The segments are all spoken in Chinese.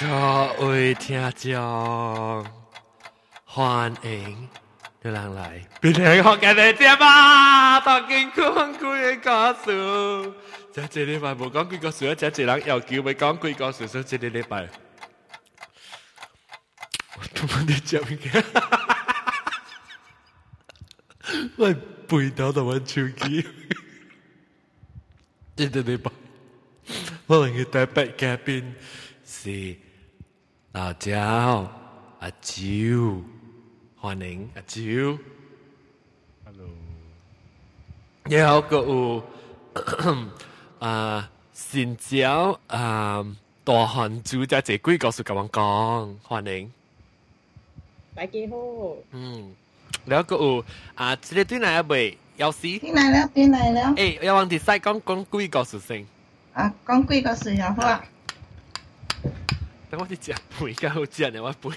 各位听众，欢迎有人来。明天放假在家吗？当今光棍的家属，在这里嘛不讲光棍事，在这里要求不讲光棍事，所这礼拜，我怎么在讲？哈哈我背到到我手机，真的礼拜，我来去台北嘉宾是。大家好，阿啾，欢迎阿啾，Hello，你好，各位，啊，新在啊，大汉住在这鬼故事讲王讲，欢迎，大家好，嗯，你好，各位啊，这里进来一位，有事？进来了，进来了，哎，要往第三讲讲鬼故事先，啊，讲鬼故事然好啊。等我哋隻杯，而家好似人有一杯。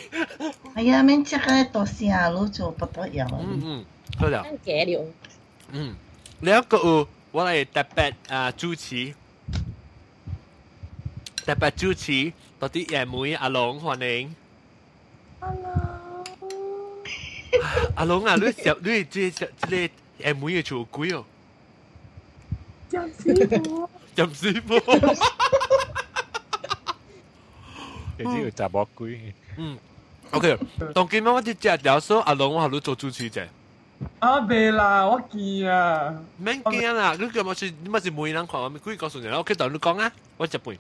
係啊，明即刻到試下攞做不得油。嗯嗯，好啦。解了。嗯，另一個我哋特別啊主持，特別主持，到啲爺妹阿龍歡迎。Hello。阿龍啊，你小你最小即係爺妹嘅做鬼哦。任師傅。任師傅。其實要雜博龜。嗯，OK。當見乜乜啲隻有所阿龍，我後度做主持者。阿未啦，我見啊。免驚啦，你叫我是你乜是每人看，我咪故意告訴你啦。OK，同你講啊，我接杯。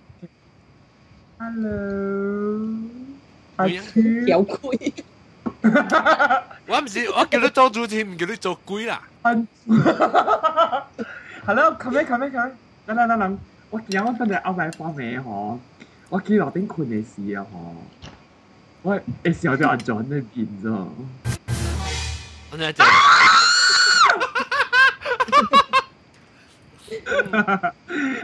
Hello，阿有龜。我唔是，我叫你做主持，唔叫你做龜啦。Hello，come in，come in，come in。等等等等，我見我真係歐米花尾嗬。我叫羅邊管你事啊！我你時候就人做緊呢件咋？我真係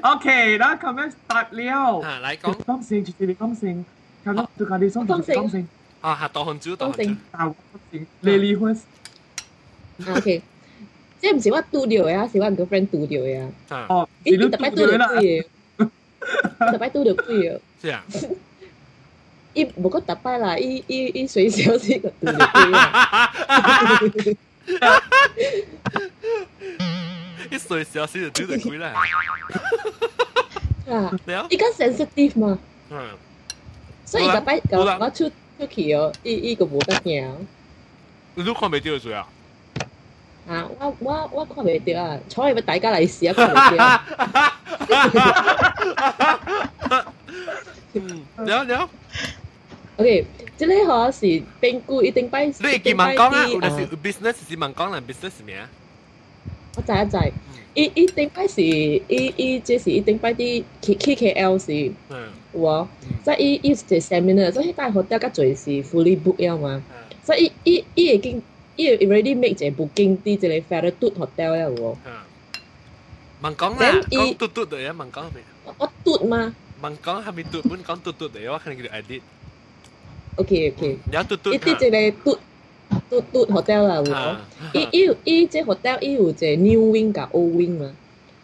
，OK，那 comment start 了。啊，來講。感性就是感性，看到就看你心情感性。啊，下到很久，到很久。啊，你離婚。OK，即係唔是我拄到嘅，是我 girlfriend 拄到嘅。哦，你特別拄到佢嘅，特別拄到佢嘅。这样，伊无个打败啦，伊伊伊随小死个对鬼啦，伊随笑死就丢对鬼啦，啊，对啊，伊够 sensitive 嘛，嗯，所以伊个摆搞搞出出去哦，伊伊个无得鸟，你都看袂到水啊？啊！我我我看唔掉啊！坐喺個底加嚟試一個嚟試啊！嗯，了 了。OK，呢啲嗬是平菇，一定摆。伊丁牌啲。都已經曼康啦，business 是曼讲啦，business 咩啊？我知啊，知。伊伊丁摆是伊伊即是伊丁摆啲 K K L 是。嗯。喎，即係伊伊上台 seminar，即係大學啲阿家最是 full book 要嘛，所以伊伊已经。因為 already make 一個 booking 啲，即係 Feather Dude Hotel 咧喎。問講啦，講 Dude Dude 嚟啊！問講係咪？我 Dude 嘛？問講係咪 Dude？本講 Dude Dude 嚟，我肯定叫 edit。OK OK。有 Dude Dude。呢啲即係 Dude。Dude Dude Hotel 啦喎，伊伊伊即 à, à, à. hotel 伊有一個 new wing 甲 old wing 嘛，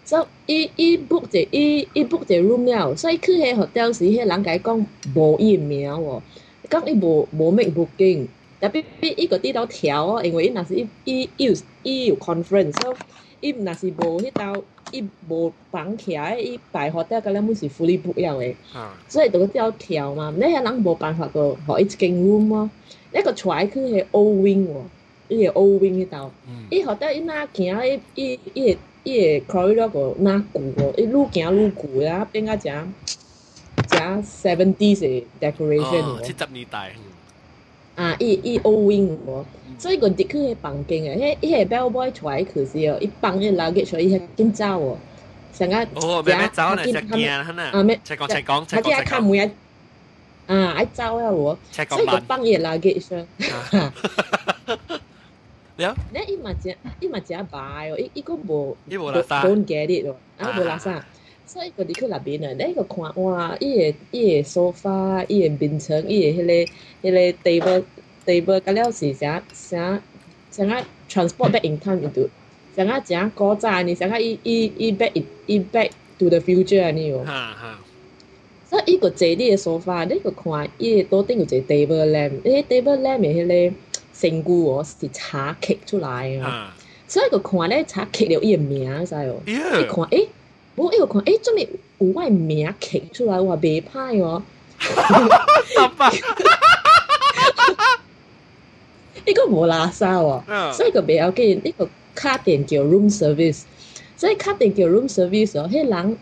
所以伊伊 book 一伊伊 book 一 room 了，所以去迄 hotel 時，迄人甲伊講無伊名喎，講伊無無 make booking。但边伊个地道调哦，因为伊那是伊伊有伊有 conference，所以伊那是无迄刀，伊绑起来，伊大好得个咧，么是福利不休嘅，所以讀嗰啲都调嘛。那些人无办法個學一直 room 咯，你個 c h o i 可以係 all wing 喎，係 all wing 嗰度，你學得一陣行一一一一，可以那个一古哦，一路行愈路古，啊，後个到漸 seventies decoration。哦，七十代。啊，伊伊奧運喎，所以嗰啲佢係綁緊嘅，迄伊係 bellboy 出嚟佢是哦，伊綁伊 luggage 所以係緊走哦，成個哦，咩咩走咧，食驚肯啊，啊咩，赤講赤講赤講，佢一卡每一啊，一走啊喎，所以佢綁伊 luggage 你啊，你伊嘛只伊嘛只擺哦，伊伊個無，伊無垃圾，don't get it 哦，啊無垃圾。所以个哋去那边呢，你个看哇，伊个伊个 sofa，依個變成依个迄个係咧 table table 咁樣試下，想想个 transport back in time，想下點樣過站，你想下依依依 back in back to the future 啊，你喎。哈哈。所以伊个這啲嘅 sofa，你个看伊个多啲有个 table lamp，依啲 table lamp 迄个神菇哦是插切出来啊。所以個看咧，插切條葉苗咋喎？一睇，哎。不过，哎看，哎，这边有外名刻出来，我未怕哟。哈哈一个无垃圾哦，所以个不要记，这个卡点叫 room service，所以卡点叫 room service 哦。嘿，人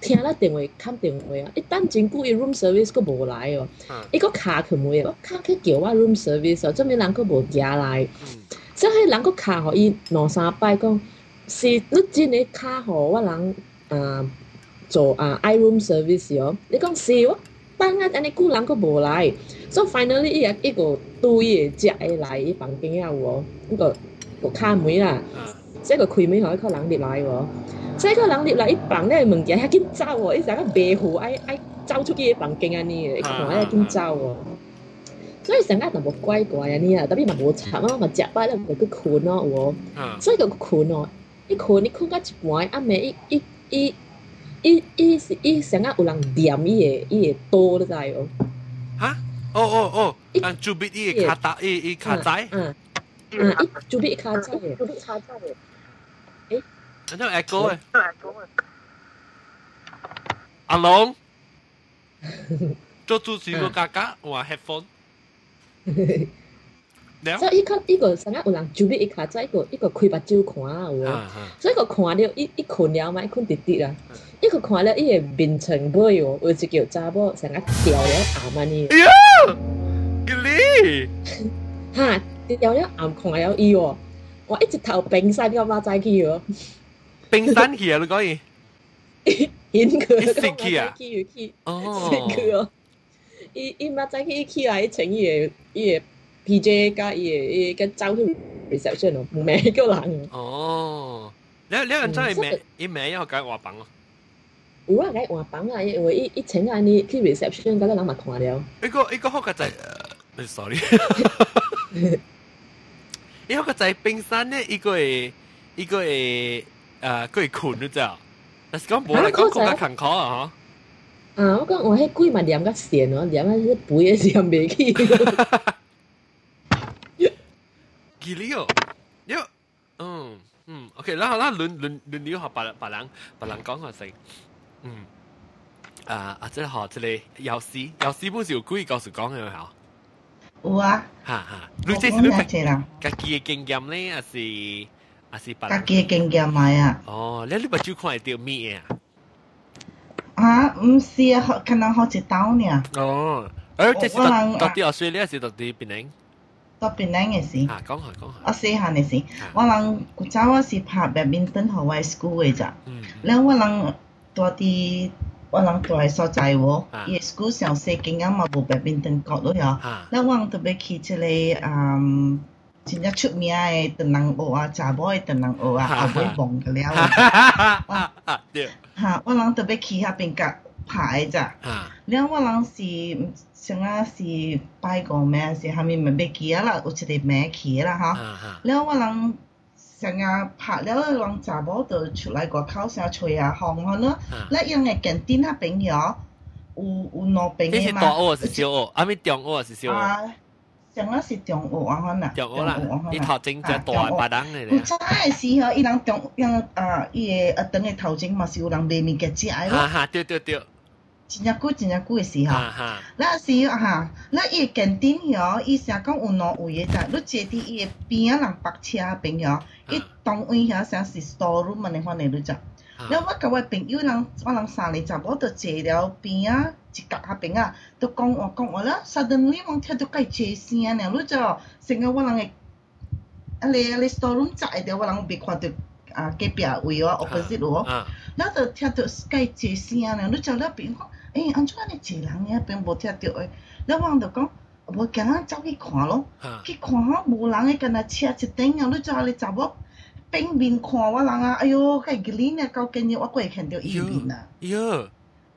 听了电位，看电位啊。一旦经过一 room service，个无来哦。一个卡去没有？我卡去叫我 room service 哦，这边人个无加来。所以，人个卡吼伊两三摆讲，是你真诶卡吼我人。啊做啊 Iron service 哦，你是哦，喎，班安尼客人佢冇来。s o finally 一个依個租嘢来伊房间有喎，依个個卡门啦，这个开门后一个人入来喎，这个個人入来伊房咧物件遐紧走哦，依陣个白虎爱爱走出去的房间啊呢，伊看遐紧走哦。所以成日都无怪怪啊你啊，特别嘛无查，啊，嘛食飽啦咪去困咯无？所以就困咯，一困你困到一半，一晚一一。伊一、伊是一想啊，有人点伊诶刀你知哦。哈？哦哦哦，啊，朱笔依卡达，伊伊卡宅。嗯，伊朱笔依卡宅，朱笔依卡诶。诶，那叫 Echo 哎，阿龙，做住水果嘎嘎，哇，Headphone。嘿嘿。了，所以伊看伊个啥个有人准备一卡在伊个伊个开目睭看啊，有啊，所以个看了伊伊困了嘛，伊困滴滴啦，伊个看了伊个面层不哟，有一叫查某成个掉了阿妈呢。哎呀，吉利，哈，掉了暗看了伊哦，我一直头冰山个马仔去哦，冰山去啊，你讲伊。因佢咁去啊，去去，哦，去哦，伊伊明仔起起来，伊穿伊个伊个。DJ 加伊個走去 reception 咯，唔名叫人。哦，你你人真係名，伊名一個解話品咯。如果解話品啊，因為一一請啊你去 reception 嗰個人咪看了。一個一個好個仔，sorry，一個仔冰山咧，一個係一個係誒，佢係困咗咋？但係講冇嚟講咁坎坷啊！嚇〜啊，我講我迄鬼嘛念甲善哦，念啊迄肥也念袂起。gilio. Yo. 嗯嗯，OK 啦啦，輪輪輪流學白白人白人講下先。嗯。啊啊！即係學即係有事有事，本時有故意告訴講嘅嚇。有啊。嚇嚇，你即係你白人，家己嘅經驗咧，還是還是白人？家己嘅經驗咪啊。哦，你你目睭看會到咩啊？啊，唔是啊，可能學一刀呢。哦，而即係到到啲學水，你係到啲邊人？ตอบเป็นนั่งเองสิอ่ะก็ขอก็ขออ่ะเสียหันเองสิว่าหลังกูจ้าว่าสิพาแบบบินตันหวไวสกูเอจ้ะแล้วว่าหลังตัวที่ว่าหลังตัวไอ้สนใจวะไอ้สกูเสียงเสกิงอ่ะมาบุแบบบินตันเกาะด้วยอ่ะแล้ววังตัวไปคิดเลยอ่าฉันจะชุดมีไอ้ตัวนางโออาจ้าบอยตัวนางโออาเอาไว้บ่งกันแล้วฮ่าฮังฮ่วฮ่าฮ่าฮ่าฮ่นฮ่าฮ่าฮ่าฮ่ฮ่าฮ่าฮ่าฮ่าาฮ่าฮ่าฮ่าฮ่าฮ่า牌子，另外人是像啊是拜个咩是下面咪被记了，有一个名起了哈，另外人。成日拍了人查某就出来个口声吹啊風，可能那樣嘅景點那朋友，有有兩邊的嘛。大学是小学，阿咪中学是小学。啊，上个是中学啊可能。中学啦，伊头前只大白人嚟咧。真系是哦，伊人中，因啊伊个阿等嘅头前嘛是有人卖物嘅，只係哈哈，对对对。真正久真正久的时候，那时啊，那越近点哟，伊想讲有哪位在，你坐滴伊边啊人白车边哟，伊当冤遐像是多路，蛮难看的，你知？那我甲我朋友人，我人三里走，我就坐了边啊一格下边啊，都讲话讲话了，说不定望听到该坐声呢，你知？成个我人个，啊，你你多路在的，我人别看到啊隔壁位哦，s i t e 哦，那都听到该坐声呢，你就那边哎，安怎安尼坐人嘅，并无听到诶？那望就讲，无行啊，走去看咯。去看哈，无人诶，干呐？车一停啊，你只个杂某，拼命看我人啊！哎呦，个日人到今日我过看到伊面啦。哟。哟。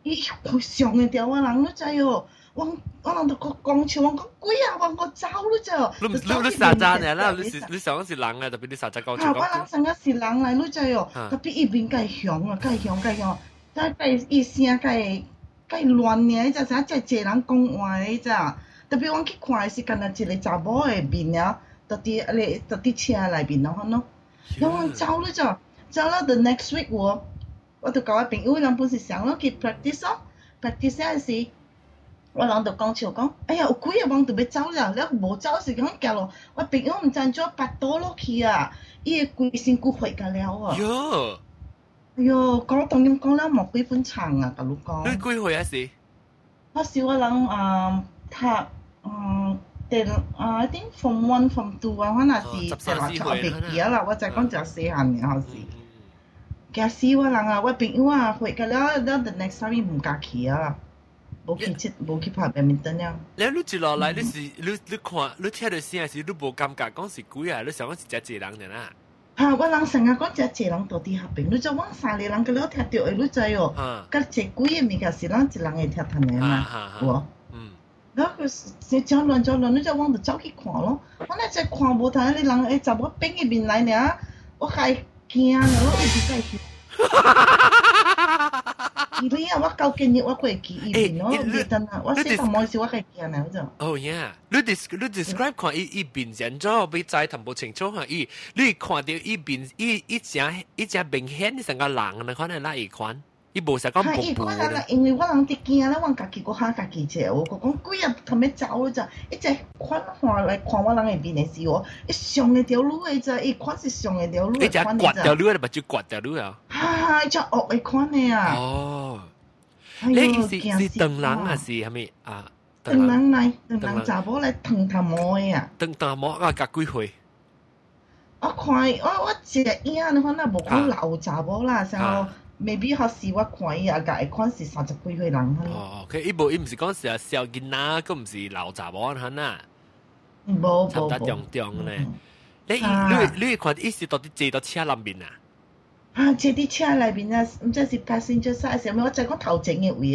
伊非常个条我人，你只哟，我我人就讲，讲起我讲鬼啊，我讲走，你只你你你傻站那你你上是人诶，就比你傻站高。啊，我人上个是人来，你只哟，个比伊面个强啊，个强个强，再再医生个。太乱了，伊在啥在侪人讲话，迄只。特别我去看的是看到一个查某的面呢，特地阿特地车内面，了哈咯。然后走了着，走咯。The next week 我，我就教我朋友两不是想咯去 practice 哦，practice 哪是？我人就讲笑讲，哎呀，有几下忙特要走了，了无走是讲行咯。我朋友唔知怎着拔刀落去啊，伊的龟身骨破甲了哦。哟。哎啊，講當點讲了莫非分層啊，甲你講。你幾歲啊是？我是我人啊，讀嗯，第啊一 t from one from two 啊，我那是就話出畢啊啦，我再讲就四下年後是。假使我人啊，我朋友啊，回個了了 the next time 唔敢去啊。冇去切，冇去拍 b 面灯 m 了。你你接落來，你是你你看，你听到聲是，你無感觉，讲是鬼啊，你想讲是只一人人啦。哈，我人成啊，讲只姐人到底合边，你就往三个人个楼梯下，你再哦，个只鬼个面架是咱只人个铁坛的嘛，是不？然后就是真乱真乱，你只往就走去看咯。我那在看无摊，你人诶，怎么变个面来呢？我还惊了，我一直在。Kiria wakaukeni wakueki ibi, no? Vitana, wasita moisi wakueki ana, uzo. Oh yeah. You des you describe i 伊伊面前做，比再谈不清楚哈。伊你看到伊 l 伊伊只伊只明显你成个人，a 看来哪一款？伊无使讲瀑布啦。因為我人直驚咧，我家己個嚇家己啫，我講幾日咁樣走咧一直款看來看我人嘅面嘅時候，一上嘅條路嘅啫，伊款是上嘅條路。你只刮條路，你咪就刮條路啊！嚇，只惡嘅款嘅啊！哦，你是是鄧人啊，是係咪啊？鄧人嚟，鄧人查某嚟鄧頭毛嘅啊！鄧頭毛啊，隔幾歲？我看我我一個影，你看那無講老查某啦，然後。maybe 佢是我看伊啊，甲一看是三十几岁人。哦，佢伊無伊毋是讲是啊，小囡仔，佮毋是老杂某汉啊。冇冇冇，差中中咧，你你你看伊是到底坐到车內面啊？啊，坐啲车內面啊，唔知是 passenger side 上面，我知講头前嘅位，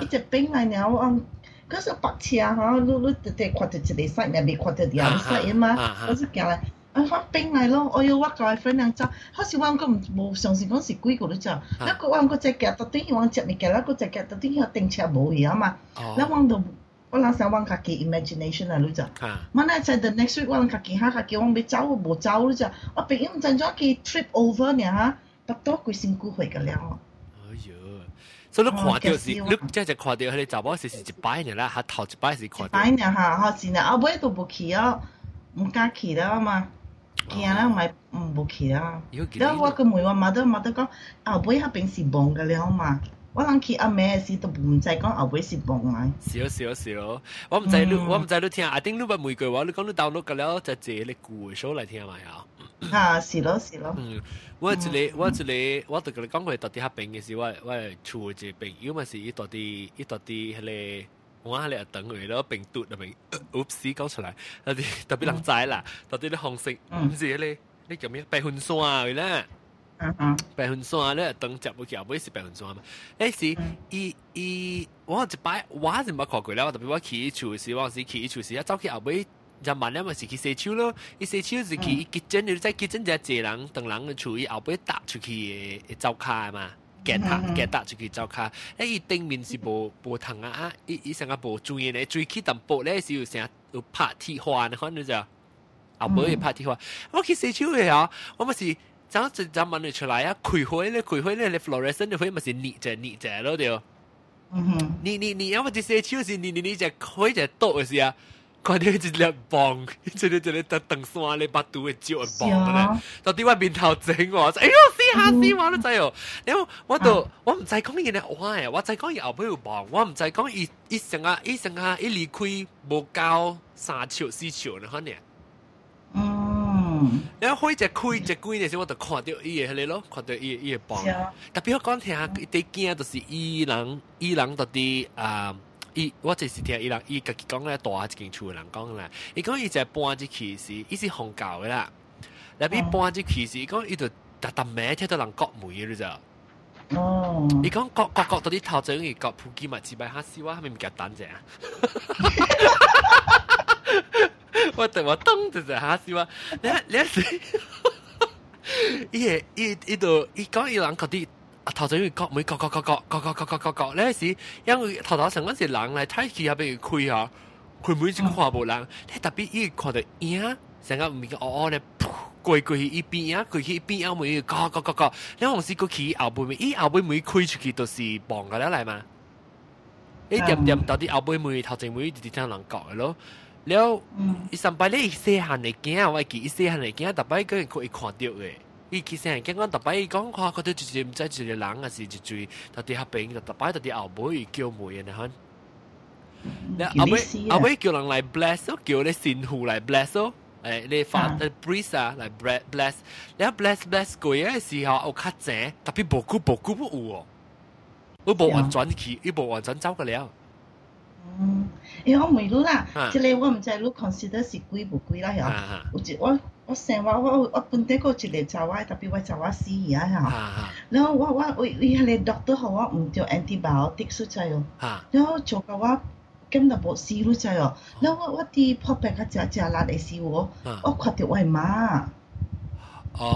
一只邊來了我。嗰时白车吓，你你直直看到一个 side，咪未看到第二 side 嘛，我就惊啦。我滑冰咪咯，我要滑教我 friend 兩招。開始我冇上次嗰時舉過啲就一個滑嗰只腳特登要往下面腳，一個只腳特登要定住冇去啊嘛。那往度我那時往佢嘅 imagination 啊，攞咋？咁咧在 the next week 我諗佢記下佢我邊招啊冇招嗰只。我平時唔振咗佢 trip over 呢嚇，特多鬼仙姑去嘅料。哎呀，所以你跨掉是，你真係跨掉係你走啊？是是一擺年啦，嚇頭一擺係跨。一擺嘅嚇，嚇是啊，後尾都不去啊，唔敢去啦嘛。惊啦，唔系唔冇奇啦。因我個妹話冇得冇得講，後背黑冰是薄嘅了嘛。我諗佢阿咩事都唔製講後背是薄嘛。是咯是咯是咯，我唔製，我唔製都聽阿丁嗰個玫瑰話，你講到到到嘅了就自己鼓勵嚟聽下嘛嚇。係咯係咯。嗯，我自你我这你，我同佢講佢係多啲黑冰嘅事，我我係住冰，因為是多啲多啲係嚟。我阿度等佢，攞病毒入面，oops 搞出來，特别特别难仔啦，到底啲红色，唔知咧，你叫咩？白粉霜佢咧，白粉霜咧，等接唔接唔是白粉霜嘛？诶，是，伊伊我一摆，我係唔捌看过啦，特别我起初时，我時起初时，一早起阿妹。就慢兩咪是去洗手咯，伊洗手是去結真，你再結真就一個人，等人处于后背搭出去會走開嘛。get 下 get 得就可以做佢，但系顶面是无无糖啊，一一上个无注意咧，最起淡薄咧时有想要拍替换可能就，阿妹要拍替换，我见四招嘅吓，我咪是就就就问你出来啊，攰花咧攰花咧，你劳力生咧，佢咪是捏就捏就咯，对唔，捏捏捏，我哋四招是捏捏就开就多嘅事啊。看到一只两棒，一只一只在登山咧，把毒的酒一棒个咧，到另外面头整我，哎呦，死下死完了在哟，然后我都我唔在讲伊咧，我诶，我知讲伊后背有棒，我唔在讲伊，伊成啊，伊成啊，伊离开无够三朝四朝呢，可能，嗯，然后可以只亏一只龟呢，我就看到伊迄个咯，看到伊诶棒，特别我讲听下，第惊就是伊朗，伊朗到底啊。伊我即是听伊人伊家己讲咧，大一件厝嘅人讲咧，伊讲以系半只骑士，伊是红教噶啦，嗱边半只骑伊讲，伊就搭搭咩天都人割梅嘅咋？哦，伊讲割割割到啲头仔，容易割蒲鸡嘛，只摆下屎话系咪叫胆正啊？我对我当住只下屎话，你你睇，一嘢，一一度，伊讲伊人个啲。头仔因为割每割割割割割割割割割，呢开时因为头头成嗰时冷咧，睇住下边佢开下，佢每一次看下冇冷，你特别一看到影，成个唔个哦哦咧，过过去一边，过去一边又每要割割割割，你有时个企后背面，伊后背门开出去都是磅噶啦嚟嘛，你点点到底后背门头仔门就听人讲嘅咯，你上班你一 say 下你惊，我系记一 say 下你惊，大排佢可以看到嘅。伊其實係驚講，特擺伊講話，佢哋直接唔知直接人啊，是直接特啲合併，特擺特啲後尾叫梅嘅呢款。阿尾阿尾叫人嚟 bless 咯，叫你神父嚟 bless 咯，誒你發誒 breeze 啊嚟 bless，你一 bless bless 過嘅時候，我卡正特別無辜無辜不有哦，我無完全去，伊無完全走過了。嗯，誒我問你啦，即係我唔知你 consider 是貴唔貴啦，係啊，我我。我成话我我本地个只嚟查话，特别话查话死啊！然后我我我위下嚟 doctor 話我唔叫 antibiotic 輸劑哦。然后做夠我今日冇死都知哦。然后我我啲破病个只只拉嚟 C 我，我 call 條外妈，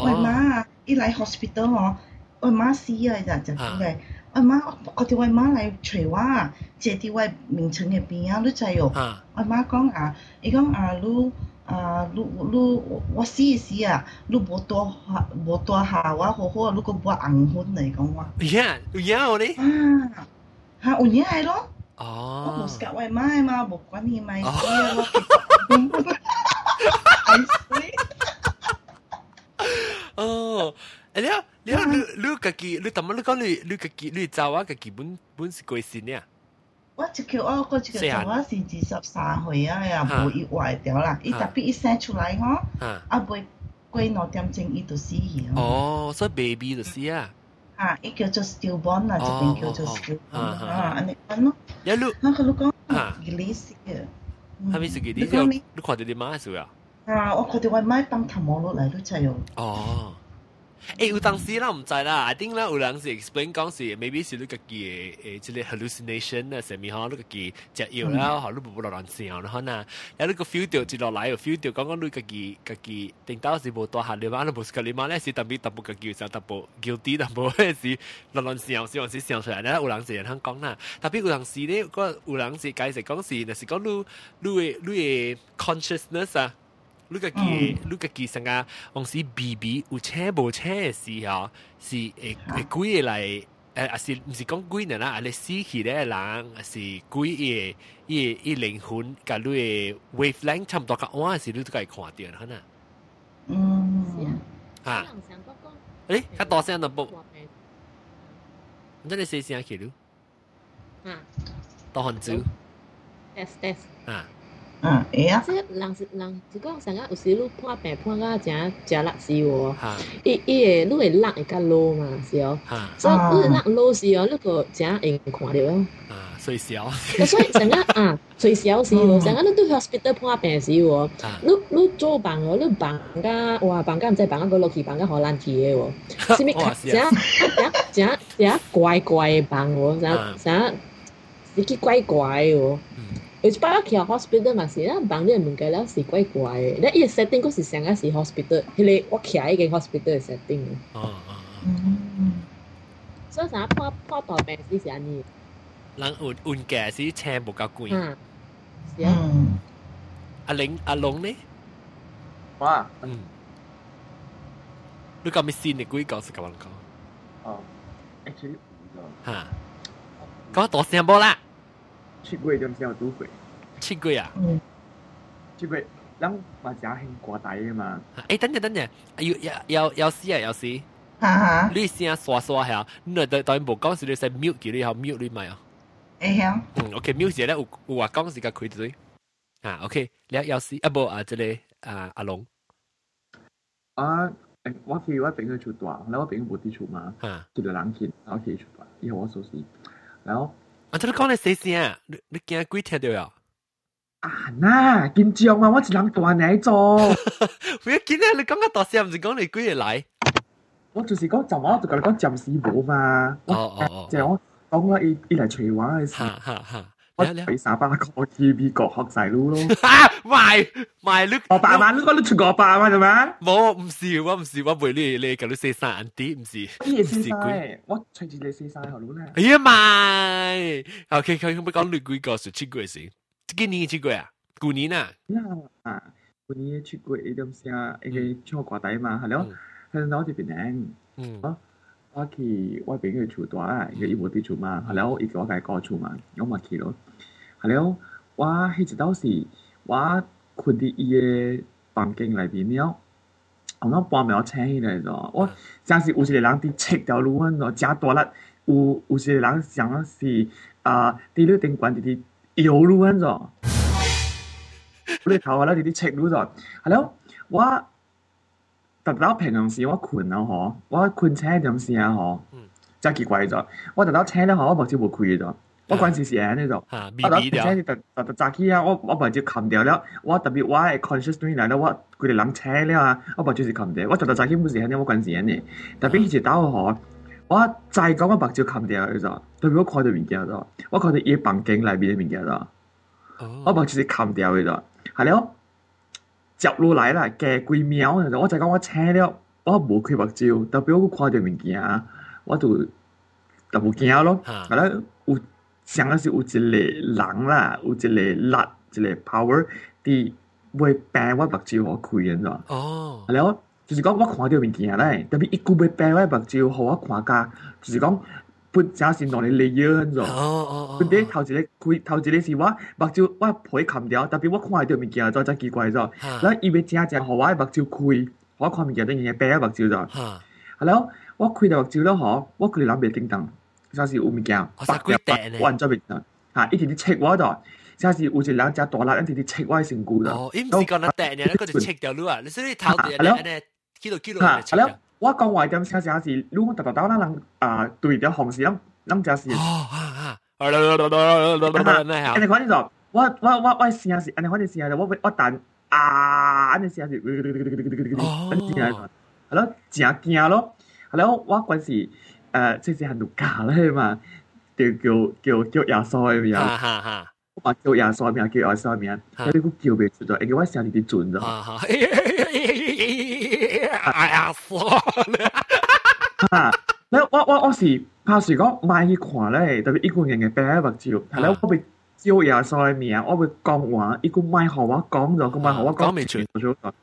外媽，依嚟 hospital 我外媽死啊！就就嘅外妈，我條外妈嚟除話，即條外名称嘅病啊都知哦。外妈讲啊，伊讲啊你。啊，如如我试一试啊，如無多下无多下我好好，如果無红粉来讲话。有影有影哦你，啊，哈有影系咯，哦，我無识外卖嘛，無管你買嘢，哈哈哈！哦，哎呀，你你你家己你怎么你讲你你家己你走啊家己本本是贵姓呢？我一叫我嗰一個查某是二十三歲啊，也無伊活會掉啦。伊特別伊生出來吼，啊未過兩點鐘伊就死去啊。哦，所以 baby 就死啊。啊，伊叫做 stillborn 啊，这边叫做 stillborn 啊，安尼講咯。一路，我佢講幾釐死嘅，係咪自己啲？你看到啲媽係少啊？啊，我看到我媽幫頭毛落嚟都真係哦。誒有当时啦唔在啦，我哋啦，有人是 explain 讲是 maybe 是呢個诶，誒，即个 hallucination 啊，啥物吼，呢個嘅食药啦，可能有呢個 feel 掉跌落嚟，feel 掉剛剛呢個嘅嘅嘅，等到時冇多下你嘛，冇時間你嘛咧，時特別 double 嘅叫 u b l e 叫特别 o u b l e 咧，時落亂射，時時出有人是人通讲啦，特别有兩時咧嗰有人是解释讲是，是讲你你诶你诶 consciousness 啊。你家己你家己上啊，往時 B B 有車無車嘅時候，是會會貴嚟。誒，啊是唔是講鬼人啦？啊，你死去咧人是鬼嘅，伊伊靈魂，甲你嘅 wavelength 差唔多，甲我是你都家看到啦，嗱。嗯，嚇。啊，誒，較大聲就播。唔知你細聲去了。啊。大漢子。Yes, yes. 啊。嗯，哎呀！即人是人是讲上啊，有时路破病破到真真勒死哦。哈！伊伊个汝会落会较落嘛？是哦。哈！所以落落是哦，那个真会看着哦。啊，最小，啊，所以上啊啊，最小时哦。上啊，你对 hospital 破病是哦。汝你你做房哦，你房噶哇，房噶唔知房噶个落去，房噶好难治诶哦。是塞！啥啥啥啥乖乖房哦，啥啥，你去乖乖哦。而且 s p 去 hospital 嘛是那当然物件了是怪怪的，那伊个 setting 佫是上个是 hospital，迄个我徛一间 hospital 的 setting。哦哦哦。所以啥破破大病是啥呢？人运运价是车无够贵。嗯。是啊。阿玲阿龙呢？哇。嗯。你讲咪先你贵搞是咁样讲？哦，actually 唔知。吓，咁我大声波啦。七月點先有賭鬼。七月啊？嗯。七月，咱嘛正興掛台嘅嘛。誒，等陣等陣，要要要要死啊！要死。哈哈。你先刷刷下，你若對對無講時，你先 mute 佢，你後 mute 你咪啊。會曉。嗯，OK，mute 時咧有有話講時甲開嘴。啊，OK，了要死啊！無啊，即個啊阿龍。啊。我去我朋友出大，然後我朋友無佇厝嘛，一個人去，然後去出大，伊互我鎖匙，然後。我这里讲你谁先？你你天鬼听到呀？啊那紧张啊！我是能大内脏，不要紧啊！你刚刚到时不是讲你鬼来？我就是讲怎么，我就跟你讲僵尸舞嘛。哦哦哦，就我讲了一一来台湾的事。ไปสาบานขอทีบีเกาะฮอกสายรู้ลงฮ่าไม่ไม่ลึกกอปามาลึกก็ลึกถึงกอปามาใช่ไหมบอกไม่สิว่าไม่สิว่าเวลีเลยกับลูกเซซ่าอันตีไม่สิไม่สิกุยว่าใช่ที่เลเซซ่าเขารู้แหละเฮ้ยไม่โอเคเขาไม่ไก็ลึกกุยก็สุดชิ้นกุยสิที่กินนี่ชิ้นกุยอ่ะกูนี้น่ะกูนี่ชิ้นกุยเดิมเสียไอ้ชอบกว่าไตมาฮะแล้วแล้วน้องจะเป็นแดงอ๋อ我去朋友去住多啦，因为伊无得住嘛。后来我伊叫我家己搞住嘛，我冇去咯。后来我迄一道是，我困伫伊个房间内面，了，我冇搬苗请起来咯。我真是有个人伫七条路安怎，加大力。有有个人想的是啊，伫你顶关滴滴油路安怎？你头下那滴滴七路怎？后来我。特到平时我困了吼，我困车点先啊嗯，就奇怪咗。我特到车咧吼，我睭无开攰咗，我关事先喺呢度，迷特到白蕉，特特早起啊，我我目睭冚掉了。我特别我係 conscious 啲嚟咧，我佢哋人车了啊，我目睭是冚掉。我特到早起冇事喺呢，我關事安呢。特别以前打吼，我再讲我目睭冚掉嘅時特别我看到物件咗，我覺伊依房间内面邊物件咗，我目睭是冚掉嘅啫，好啦。接落来啦，隔几秒，我就讲我请了，我无开目睭，特别我看到物件，我就特别惊咯。嗱，有，上個時有一个人啦，有一个力，一个 power，伫會病我目睭，我开㗎，係嘛？哦，係啦，就是讲我看到物件咧，特别一股會病我目睭，互我看家，就是讲。不，真是让你累眼咾。哦哦哦。并头一个开，头一个是我目睭，我皮砍掉，特别我看到物件，再再奇怪咗。哈。然后伊正正，我我目睭开，我看物件等于伊白目睭咗。哈。l o 我开到目睭了吼，我佮你谂袂叮当，真是有物件白鬼蛋呢。混在袂叮当。哈，一点啲切我咗，真是有只两只大辣，一天点切我身股咗。哦，唔是讲那切掉啊！你人几多几多我讲话点时还是如果达达刀那能啊对着红是，那么就是。啊啊！Hello，你好。哎，你看我我我我声是，哎，反正声我我弹啊，反正声是。哦。啊咯，真惊咯！啊咯，我关是，呃，这是喊奴家嘞嘛？叫叫叫叫亚帅名。哈哈哈。我叫亚帅名，叫亚帅名。所以，叫袂出，因为我声音标准。啊哎呀！死了。哈，那 我我我是，怕是讲买一块咧，特别一个人个白白酒。系咧我被烧牙晒了面啊，我被讲话，一个卖号话讲咗个卖号话讲，讲未出来，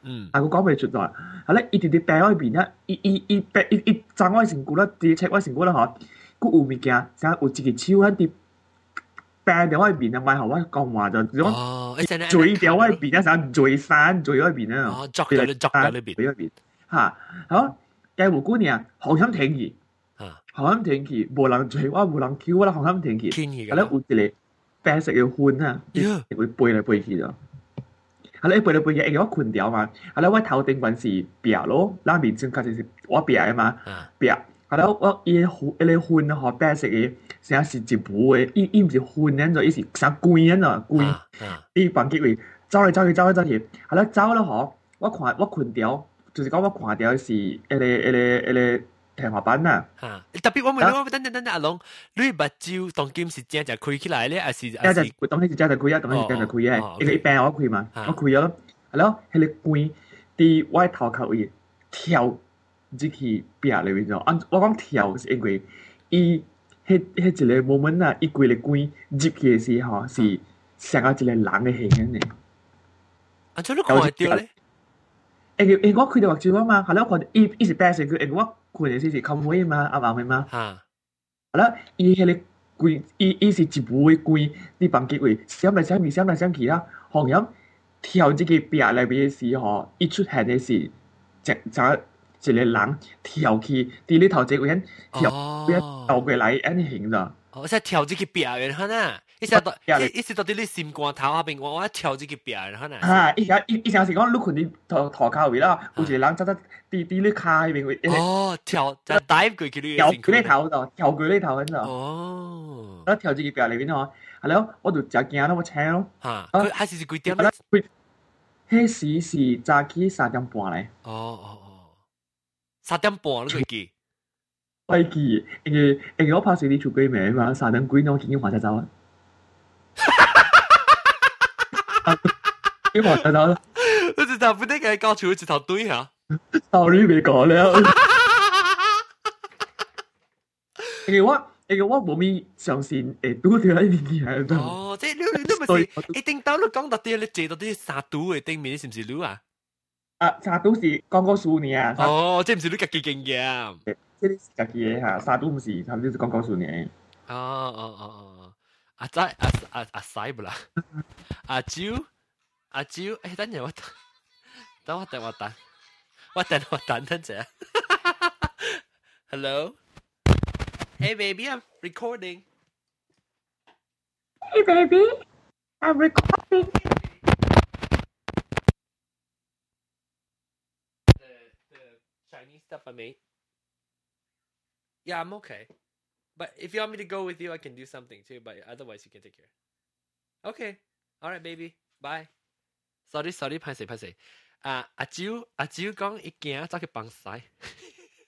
嗯，啊，佮讲未出来。系咧一点点白喺边咧，一、一、一白、一、一张我成骨啦，第二张我成骨啦，哈。佮有物件，啥有自己超喺啲白喺我边啊，卖好话讲话就，果嘴喺我边啊，啥嘴散嘴喺我边啊，扎到里边，喺我边。哈，好，個胡姑娘好心舔佢，啊，好心舔佢，无人追我，无人嬲我，好心舔佢。舔佢㗎，咧，有一嚟白色嘅云啊，会飞嚟飞去咯，啊，咧，飞嚟飞去，我困掉嘛。啊，咧，我头顶嗰是白咯，那面正较實是我白嘅嘛，白。啊，咧，我伊呼一嚟粉啊，白色嘅，成日是一糊嘅，伊伊唔是粉，咁就伊是啥肝咁啊，肝。伊房间幾走嚟走去走嚟走去，啊，咧，走咗嗬，我看我困掉。就是讲我看到的是，一个一个一个天花板呐。哈，特别我们我们等等等等阿龙，你把蕉当金是这样就亏起来咧，还是？这样就当它是这样就亏啊，当它是这样就亏耶。一个一般我开嘛，我开了，系咯，系你关啲歪头靠伊跳入去壁里面做。按我讲跳是因为，伊迄迄一个木门呐，一关个关入去的时候是上下一个冷嘅现象呢。阿春，你讲系屌咧？诶诶，我看到报纸了吗？然后，二二十八岁，诶我看到的是什么玩意吗？啊，然后，伊系列贵，伊二十八岁贵，你甭忌位，想来想去，想来想去啦，好像跳这个壁内比的事哈，一出现的是，只只一个人跳去，这你头这位人，跳挑过来，安尼型的，哦，再跳这个表，然后呢？伊想到，伊伊是到底你心肝头下边，我我跳这个壁，然后呢？哈，伊想伊伊想是讲，你困伫头头壳位啦，有一个人走走滴滴你卡迄边位。哦，跳就 dive 过去你。跳过你头度，跳过你头度。哦。我跳这个壁里面哦，系咯，我就食惊咯，我请咯。哈，佢还是是几点咧？迄时是早起三点半咧。哦哦哦，三点半你会记？会记，因为因为我拍水你出鬼门嘛，三点几呢，我已经还才走啊。我睇到，我知道，不得嘅，搞出一套对啊。道理变高了。因为我，因为我冇相信诶，赌条系边啲嚟噶？哦，即系你都唔系一定，当你讲到啲你最多啲杀赌嘅，顶面是唔是赌啊？啊，杀赌是讲过数年啊？哦，即系唔是赌极劲嘅啊？即系极嘅哈，杀赌唔系，他们就讲过数年。哦哦哦哦，阿仔阿阿阿仔不啦，阿周。阿蕉，哎，等陣我等，等我等我等，我等我等等陣。Hello。Hey baby, I'm recording. Hey baby, I'm recording. The the Chinese stuff I made. Yeah, I'm okay. But if you want me to go with you, I can do something too. But otherwise, you can take care. Okay. All right, baby. Bye. sorry sorry 拍死拍死啊！阿蕉阿蕉講伊今走去放屎，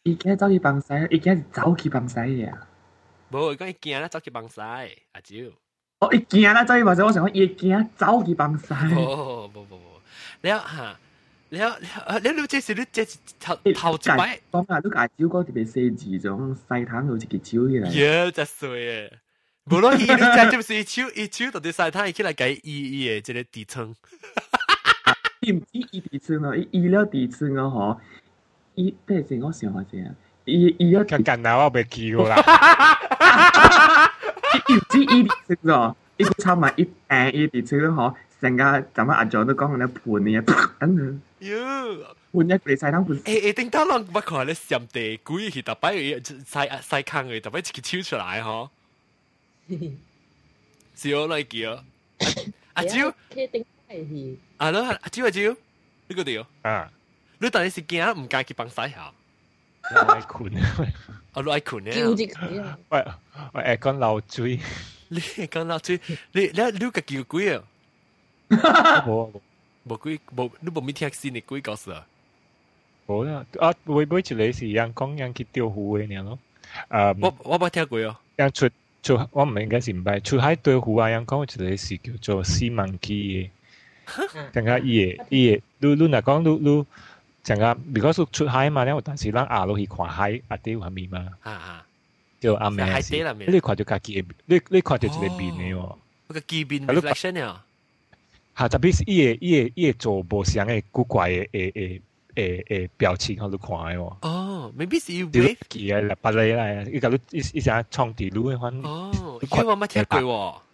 伊今走去放屎，伊今走去放屎呀！無，伊講伊今啦走去放屎，阿蕉。哦，伊今啦走去放屎，我想講伊今走去放屎。無無無無，了嚇，了了，你你這是你這是頭頭一擺。講啊，你阿蕉講特別細字，種細糖有一個蕉起來。耶，真水誒！無論伊你真就是伊手伊手，到底細糖伊起來改伊伊誒，即個底層。唔止伊地震咯，伊了地震咯吼，伊地震我想下先，伊伊了。佢近啊，我未記過啦。伊唔止伊地震咯，伊個差埋一平伊地震咯吼，成個咱們阿長都講緊盤嘅，等等。換一個晒燈盤。誒誒，頂多人不可能上地故意去特別晒晒坑嘅，特別自己超出來嗬。少嚟叫，阿蕉。系，阿叔阿叔，你个屌啊？你但系是惊唔敢去帮洗下？我来困你，我来困你。叫住佢啊！喂喂，讲流水，你讲流水，你你你个叫鬼啊？冇冇冇，你冇未听新嘅鬼故事啊？冇啦，啊，我我只嚟是杨康杨去钓鱼嘅，你咯啊。我我冇听过哦。杨出出，我唔应该系唔系出海钓鱼啊？杨康我只嚟是叫做西门子嘅。成日伊诶伊诶，噜噜若讲噜噜，成日，比果说出海嘛，然后当时咱阿落去看海，阿有虾米嘛，啊啊，就阿咩，呢块就看基，家己块就叫看面一个基面 reflection 啊，好特别是伊诶伊诶伊诶做无相嘅古怪诶诶诶诶诶表情，我都看诶哦，maybe 是 U V 基啊，白嚟啦，依家依依家床底都未款。哦，你话冇听过喎。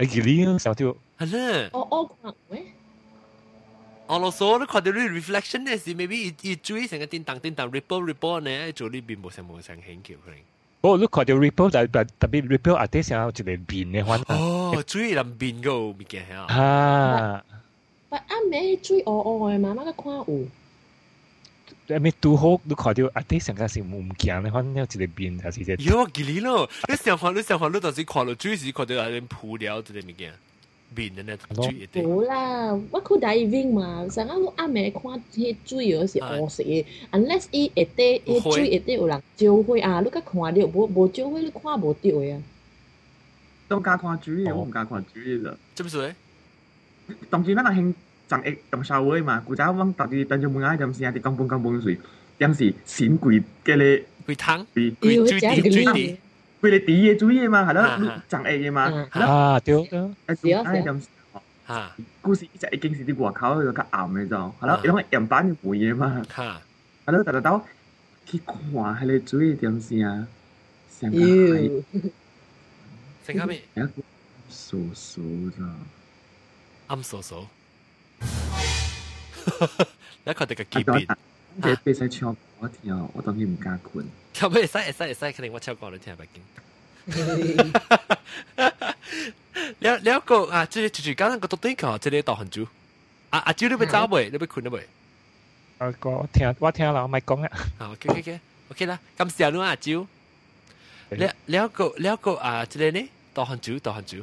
你几靓小跳？系咧。我我唔会。我老早都看到你 reflection 嘅時，maybe 一一追成個電燈電燈 ripple ripple 呢，做呢邊冇成冇成顯橋佢。我都看到 ripple，但但特別 ripple 阿爹想一個變嘅款。哦，追人變個物件係啊。啊。但阿妹追我我嘅媽媽嘅看有。一咩拄好，你看到阿弟上架是唔驚，你看有一個變還是一個。有啊，吉利咯！你想看，你想看，你當時看到最時看到阿啲鋪料之類物件，變的呢，最一定。冇啦，我去 diving 嘛，上啱我阿妹看迄水哦是烏色的，unless 伊下底迄水下底有人照會啊，你甲看到無無照會，你看無到的啊。都唔敢看水，我唔敢看水啦。做咩事？當時咱人興。cangek trong shower mà ku tahu bang tak di Tanjung Bunga jam siang di kampung-kampung sui jam si xin quỷ cái lệ quỷ thắng quỷ quỷ truy đi truy quỷ lệ tí ye truy ye mà hả đó à, à. mà ừ. à tiêu tiêu ai ha cú sĩ chạy kinh sĩ đi qua khảo rồi các ảo rồi đó nó em bán cái quỷ ye mà ha hả đó à. tại đó khi qua hay lệ truy jam siang siang cái Sengkami. Aku so so dah. I'm so 你確定個機變？即係俾曬唱我一條，我當然唔加管。有咩使？使使肯定我唱歌你聽唔見。你你一個啊，即係最最簡單個獨頂球，即係導航組。阿阿蕉你咪走未？你咪困得未？我講我聽我聽啦，我咪講啦。好，OK OK OK OK 啦，咁時候你阿蕉，你你一個你一個啊，即係呢導航組導航組。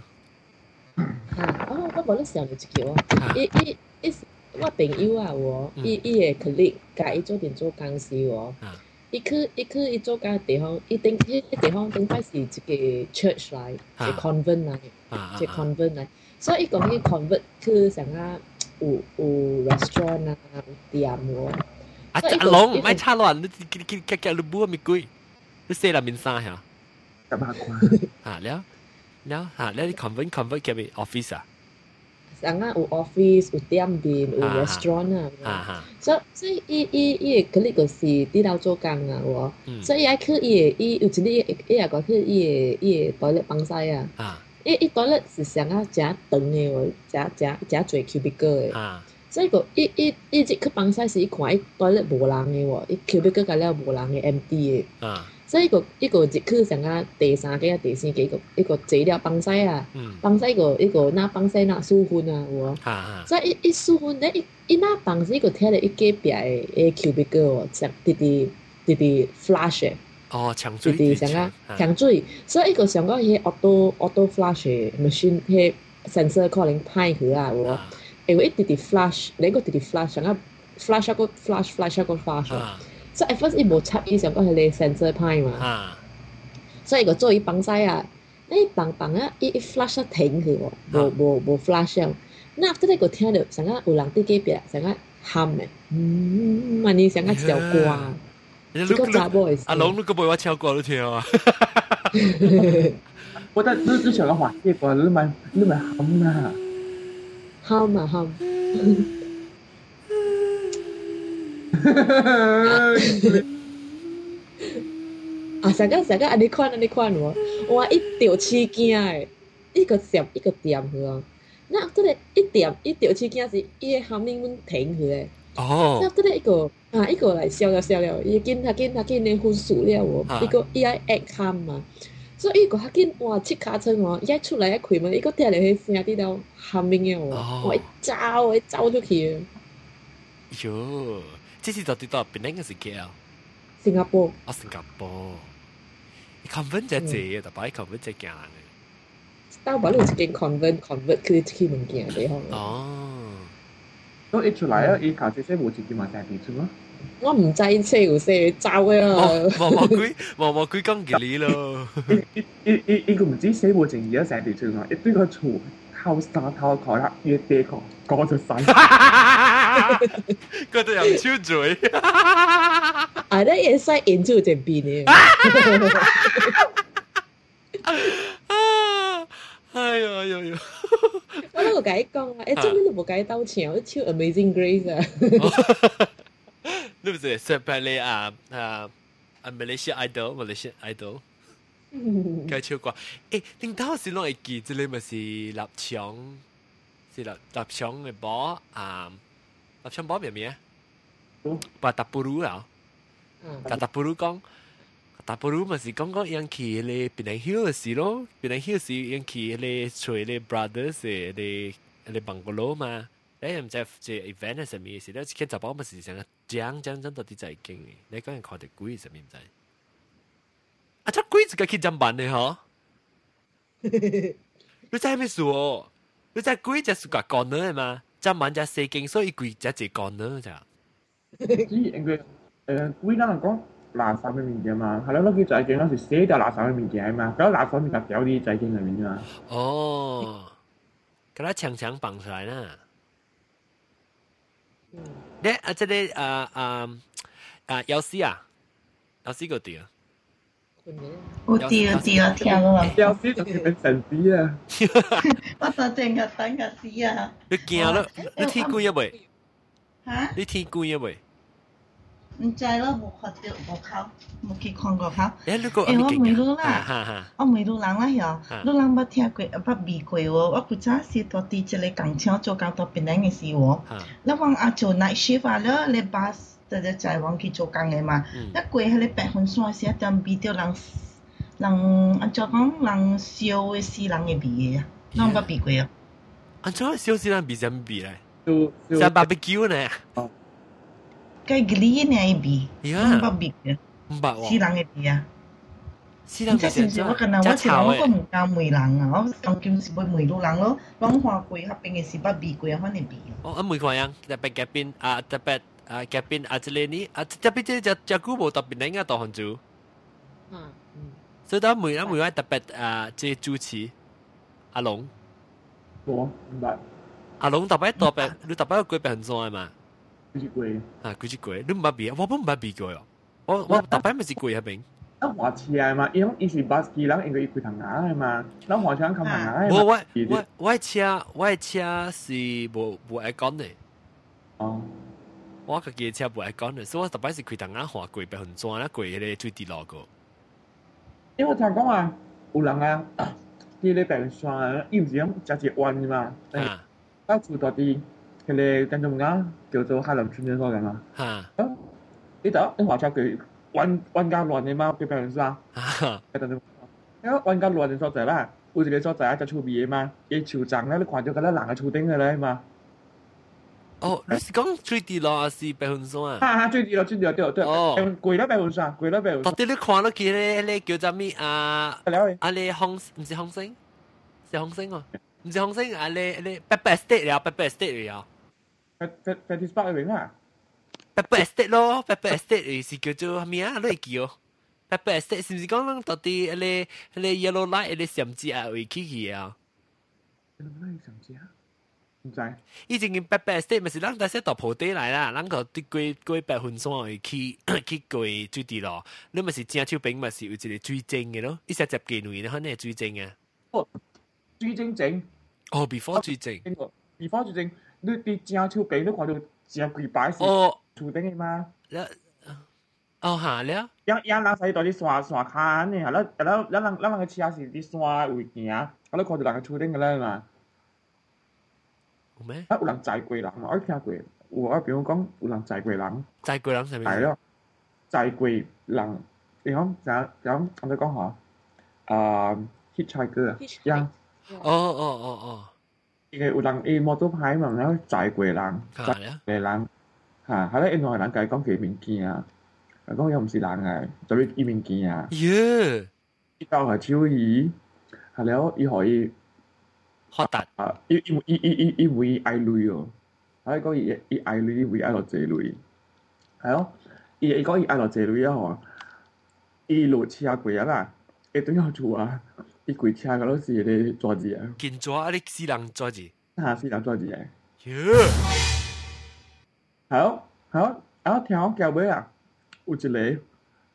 啊，哦，我无咧想著一个哦，伊伊伊，我朋友啊，我，伊伊会可叻，甲伊做点做公司哦，伊去伊去伊做加地方，一定伊地方顶摆是这个 church 来 t convent 来 t h convent 来，所以伊讲个 convent，去想啊有有 restaurant 啊，有地啊，阿龙，卖差乱，你你你你加你两杯咪贵，你食了面沙吓，阿爸，啊，了。嗱，嚇，你 convert convert 佢咪 office 啊？成日有 office，有酒店，有 restaurant 啊。所以所以，依依依佢呢個事啲佬做工啊，係嘛？所以佢依依，尤其是你一日過去，依依依待得崩塞啊。依依待得是成日食糖嘅喎，食食食最 cubic 嘅。所以個依依依只去崩塞時，一睇待得無人嘅喎，一 cubic 佢係廖無人嘅 empty 嘅。即係呢個呢個時間啊，第三幾啊，第四幾個呢個資料放曬啊，放曬個呢個那放曬那舒緩啊，我，所以一一舒緩咧，一一那放曬個睇咧，一隔壁嘅 cubicle 哦，成滴滴滴滴 flash 哦，搶水，滴滴成啊，搶水，所以呢個上個係 auto auto flash machine 係 sensor 可能派佢啊，我，因為一滴滴 flash，你個滴滴 flash 成啊，flash 一個 flash flash 一個 flash。所以 first，冇插，伊想講係你 sensor 派嘛。所以個左耳捧仔啊，你帮帮啊，一一 flash 啊停佢喎，冇冇冇 flash 啊。那即个咧听到，成日有人啲嘅別，成日喊嘅，嗯，萬你成日食條瓜，食個大波士。阿龍都咁冇話敲瓜都聽啊。我得都都上到話，啲瓜都咪都咪喊啊，喊咪喊。哈哈哈！啊，啥个啥个？安尼款安尼款无？哇，一条七件诶，一个店一个店去啊。那这个一点一条七件是伊个 humming 满停去诶。哦。那这个一个啊，一个来笑了笑了，伊跟他跟他跟你很熟了无？一个伊爱爱喊嘛，所以伊个他跟哇七卡车哦，伊爱出来一开门，伊个跳了去飞阿地到 humming 去哦，我一招一招出去。哟。这是到底到槟城还是 KL？新加坡。啊，新加坡。你 convent 在这，但把你 convent 在行呢？但把你一间 convent，convent 去去物件地方。哦。所以出來啊，伊搞這些無自己買曬地主啊。我唔制車有些走啊！毛毛鬼，毛毛鬼咁嘅你咯。一、一、一個唔知死無情而家成地主啊！一堆個厝，靠山靠靠啦，越地靠，講就散。佢哋又超嘴。Are they inside into the bin？哎呀哎呀！我都冇計講啊，誒，真係都冇計兜錢，我都超 Amazing Grace 啊！你唔知 separate 啊啊啊 Idol Malaysia Idol，佢超過誒，你當時攞嚟記，即係咪是立場？是立立場嘅波啊？Um, 立春波咩咩啊？八達布魯啊！八達布魯講，達布魯咪是講講央企咧，邊嚟 hill 嘅事咯，邊嚟 hill 是央企咧，除咧 brothers 咧，咧 bungalow 嘛。你唔知即 event 係咩事咧？見雜包咪是成日講講講到啲就係勁嘅，你講人看啲鬼係咩唔知？啊，隻鬼自己去怎辦咧？嗬？你真係咩事哦？你真係鬼就係講講嘅嘛？只萬只四徑，所以佢只只講咯咋。所以佢誒，佢啱講垃圾嘅面嘅嘛，係咯，佢就係見嗰時寫就垃圾嘅面嘅嘛，咁垃圾面就有啲就係見裡面啫嘛。哦，佢拉強強綁出來啦。咧啊，即係啊啊啊，有事啊，有事個點啊？Hostia, hostia, hostia, hostia. Hostia, hostia, que me sentía. p ง s a tenga, ก e n g a tía. ¿De quién habla? ¿De ti cuya, güey? ¿De ti cuya, güey? จแล้วมุขเดียวมุขเขามุขคองกับเขาเอ้ยไม่รู้ละอ๋อไม่รู้หลังละเหรอรู้หลังบัดเทียกไปบีกไวะว่ากูจะสิตัีเจเลยกังเชียวจกับตัวเปนได้ไงสิวะแล้ววันอาจจะ night shift อะไรเลยบั就只就係往佢做工嘅嘛。一過喺你白雲山時，一陣味到人人按照講人燒嘅死人嘅味嘅啊，攏冇味過啊。按照燒死人味怎味咧？就就 barbecue 呢？哦，計 grill 呢味，攏冇味嘅，死人嘅味啊！是啦，即係我近日我前我個唔教梅蘭啊，我當叫是杯梅露蘭咯，講話貴合併嘅是不避貴啊，反而避。哦，啊梅貴啊，特別嘅邊啊，特別。à à uh, kapin atleni at tapi je jagu bo tapi nenga to honju hmm so da mui mui đặc biệt à je chu chi a long bo ba a long đặc tapai to pe lu tapai ko pe hanzo ma kuji kwe ha kuji kwe lu ma bi wa bu ma bi ko yo wa wa tapai ma si kwe ha bing 那華僑啊嘛，因為伊是巴士機，咱應該伊開同牙的嘛，咱華僑人看同牙的。我我我我車我車是無無愛講的。哦。我个汽车不爱讲呢，所以我特白是开同阿华贵白云山贵迄个最低六个。因为听讲啊，有人啊，去嘞白云山，以前就是弯的嘛。啊！到处都是，迄个叫做什么叫做海南村这个嘛。哈！你到你华侨去弯弯角乱的嘛，白云山。啊哈！哎，弯角乱的所在啦，有一个所在啊，叫出边嘛，叫出站，那里看到个那两个出丁个嘞嘛。哦，你是講最低咯，還是百分數啊？啊啊，最低咯，最低咯，對對。哦，貴咗百分數啊，貴咗百分數。到底你看到佢咧咧叫做咩啊？啊咧紅，唔是紅星，是紅星哦，唔是紅星啊咧咧，Pepper Estate 了，Pepper Estate 了。Pet Pet Park 嚟啦。Pepper Estate 咯，Pepper Estate 是叫做咩啊？你記哦。Pepper Estate 是唔是講到底咧咧 Yellow Light 咧甚至啊會起起啊？Yellow Light 甚至啊？唔知。以前八百 state 咪是咱在些大鋪地來啦，咱個啲幾幾百分數去去去貴最低咯。你咪是正手柄咪是有一個最精嘅咯，一些接技能，然後呢最精嘅。哦，最精精。哦，before 最精。before 最精，你啲正手柄你看到正幾百是哦，最精嘅嘛？啦，哦嚇了。有有人使到啲山山卡呢？啦啦啦人啦人嘅車是啲山會行，啊你看到人嘅最精嘅啦嘛？咩？啊！有人在桂林，我听过。我啊，比如讲，有人在桂林，在桂林上面。系咯，在桂林，你讲，然后咁，我讲下，啊，汽车嘅，样，哦哦哦哦，因为有人摩托牌嘛，然后在桂林，桂林，吓，佢哋电动人佢讲几面见啊，佢讲又唔是人嘅，就呢伊面见啊。耶，呢到系超易，系咯，伊可以。發達。啊！伊伊伊伊伊會愛累哦，係講伊伊愛累，伊會愛落濟累。係咯，伊伊講伊愛落濟累啊！吼，伊落車過啊啦，一定要做啊！伊過車個都是咧抓住啊！見抓啊！你死人抓住，嚇死人抓住誒！係咯係咯，啊！聽講叫咩啊？有一個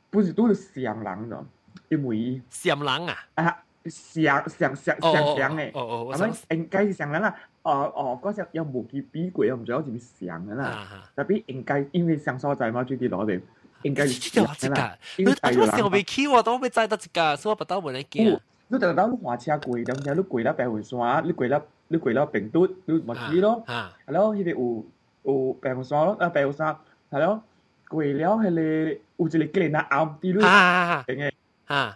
不是都是上人咯，因為上人啊！啊！想想想想想誒，咁樣應該想啦啦，哦哦嗰隻又冇叫邊個又唔知好似想啦，特別應該因為想所在嘛，最啲攞嚟應該想啦。你當時我未去喎，當我未載得一架，所以我不到冇嚟見。你等到你華車貴，等下你貴到白雲山，你貴到你貴到平都，你咪去咯。係咯，佢哋有有白雲山咯，啊白雲山係咯，貴了佢哋有一個叫你那暗啲咯，定嘅，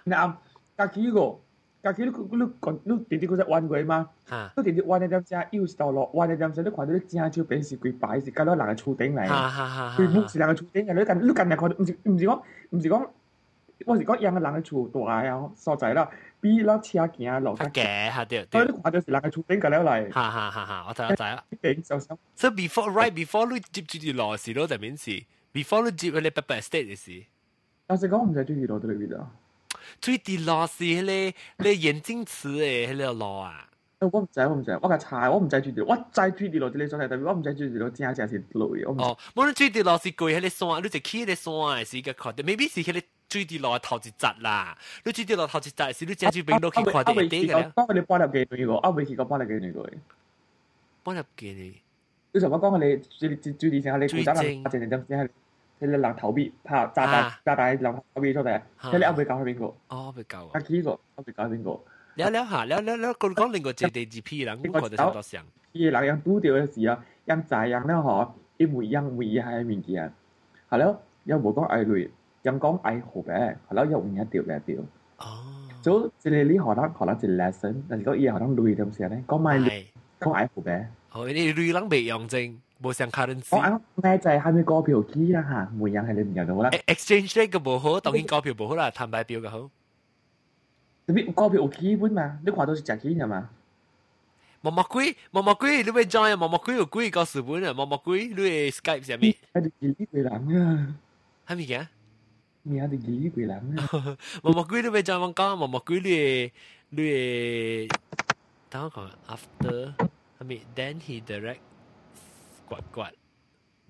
那暗隔幾個。家己你你你點點嗰只彎佢嘛？你點點彎一點先，腰是倒落彎一點先，你看到你正超平時佢擺是咁多人嘅坐頂嚟嘅，佢是人嘅坐頂。你咁你咁又覺唔是唔是講唔是講，我是講一個人嘅坐大啊，所在啦，比嗰車行路架。架下啲，所以你看到是人嘅坐頂咁嚟。哈哈哈！我睇得仔啦，收收。So before right before 你接住條羅氏咯，就咩事？Before 你接嗰啲爸爸 state 嘅事，我係講唔係做呢度得嚟㗎。最啲老是迄个咧眼镜词诶，迄个老啊。我唔知，我唔知，我個查，我唔知最啲，我知最啲老啲咧做但係我唔知最啲老真正是老嘅。哦，冇你最啲老是貴，迄個山，你就起迄個山是一個確定，maybe 是迄個最啲老頭一集啦。你最啲老頭一集是你正最邊度去看啲啲嘅咧？當你搬入幾年個，我未去過搬入幾年個。搬入幾年？你頭先講嘅你最最最啲先係你古仔啦，正正正正係。thế là 人頭幣拍炸大炸大人頭幣出嚟，睇你啱俾搞係邊個？哦，俾搞啊！幾個？啱俾搞係邊個？聊聊下，聊聊聊，講講另外一地幾 P 人，我覺得差唔多像。伊人人拄着嘅事啊，人債人咧嗬，一回人回係面件，係咯，又無講愛累，人講愛好嘅，係咯，又唔一條兩條。哦。就即係你學得學得一 lesson，但係講伊學得累咁時咧，講埋講愛好嘅。哦，你累人未用正。冇成 currency。我啱咧就係下面個票機啊嚇，每人係你唔入到啦。exchange rate 嘅冇好，當然個票冇好啦，談買票嘅好。你邊個票基本嘛？你話到是賺錢係嘛？毛毛鬼，毛毛鬼，你咪 join 啊！毛毛鬼有鬼個事本啊！毛毛鬼，你係 Skype 上面。喺度幾鬼人啊？係咪嘅？你喺度幾鬼人啊？毛毛鬼，你咪 join 我講，毛毛鬼，你你等我講 after，係咪？Then he direct。刮刮，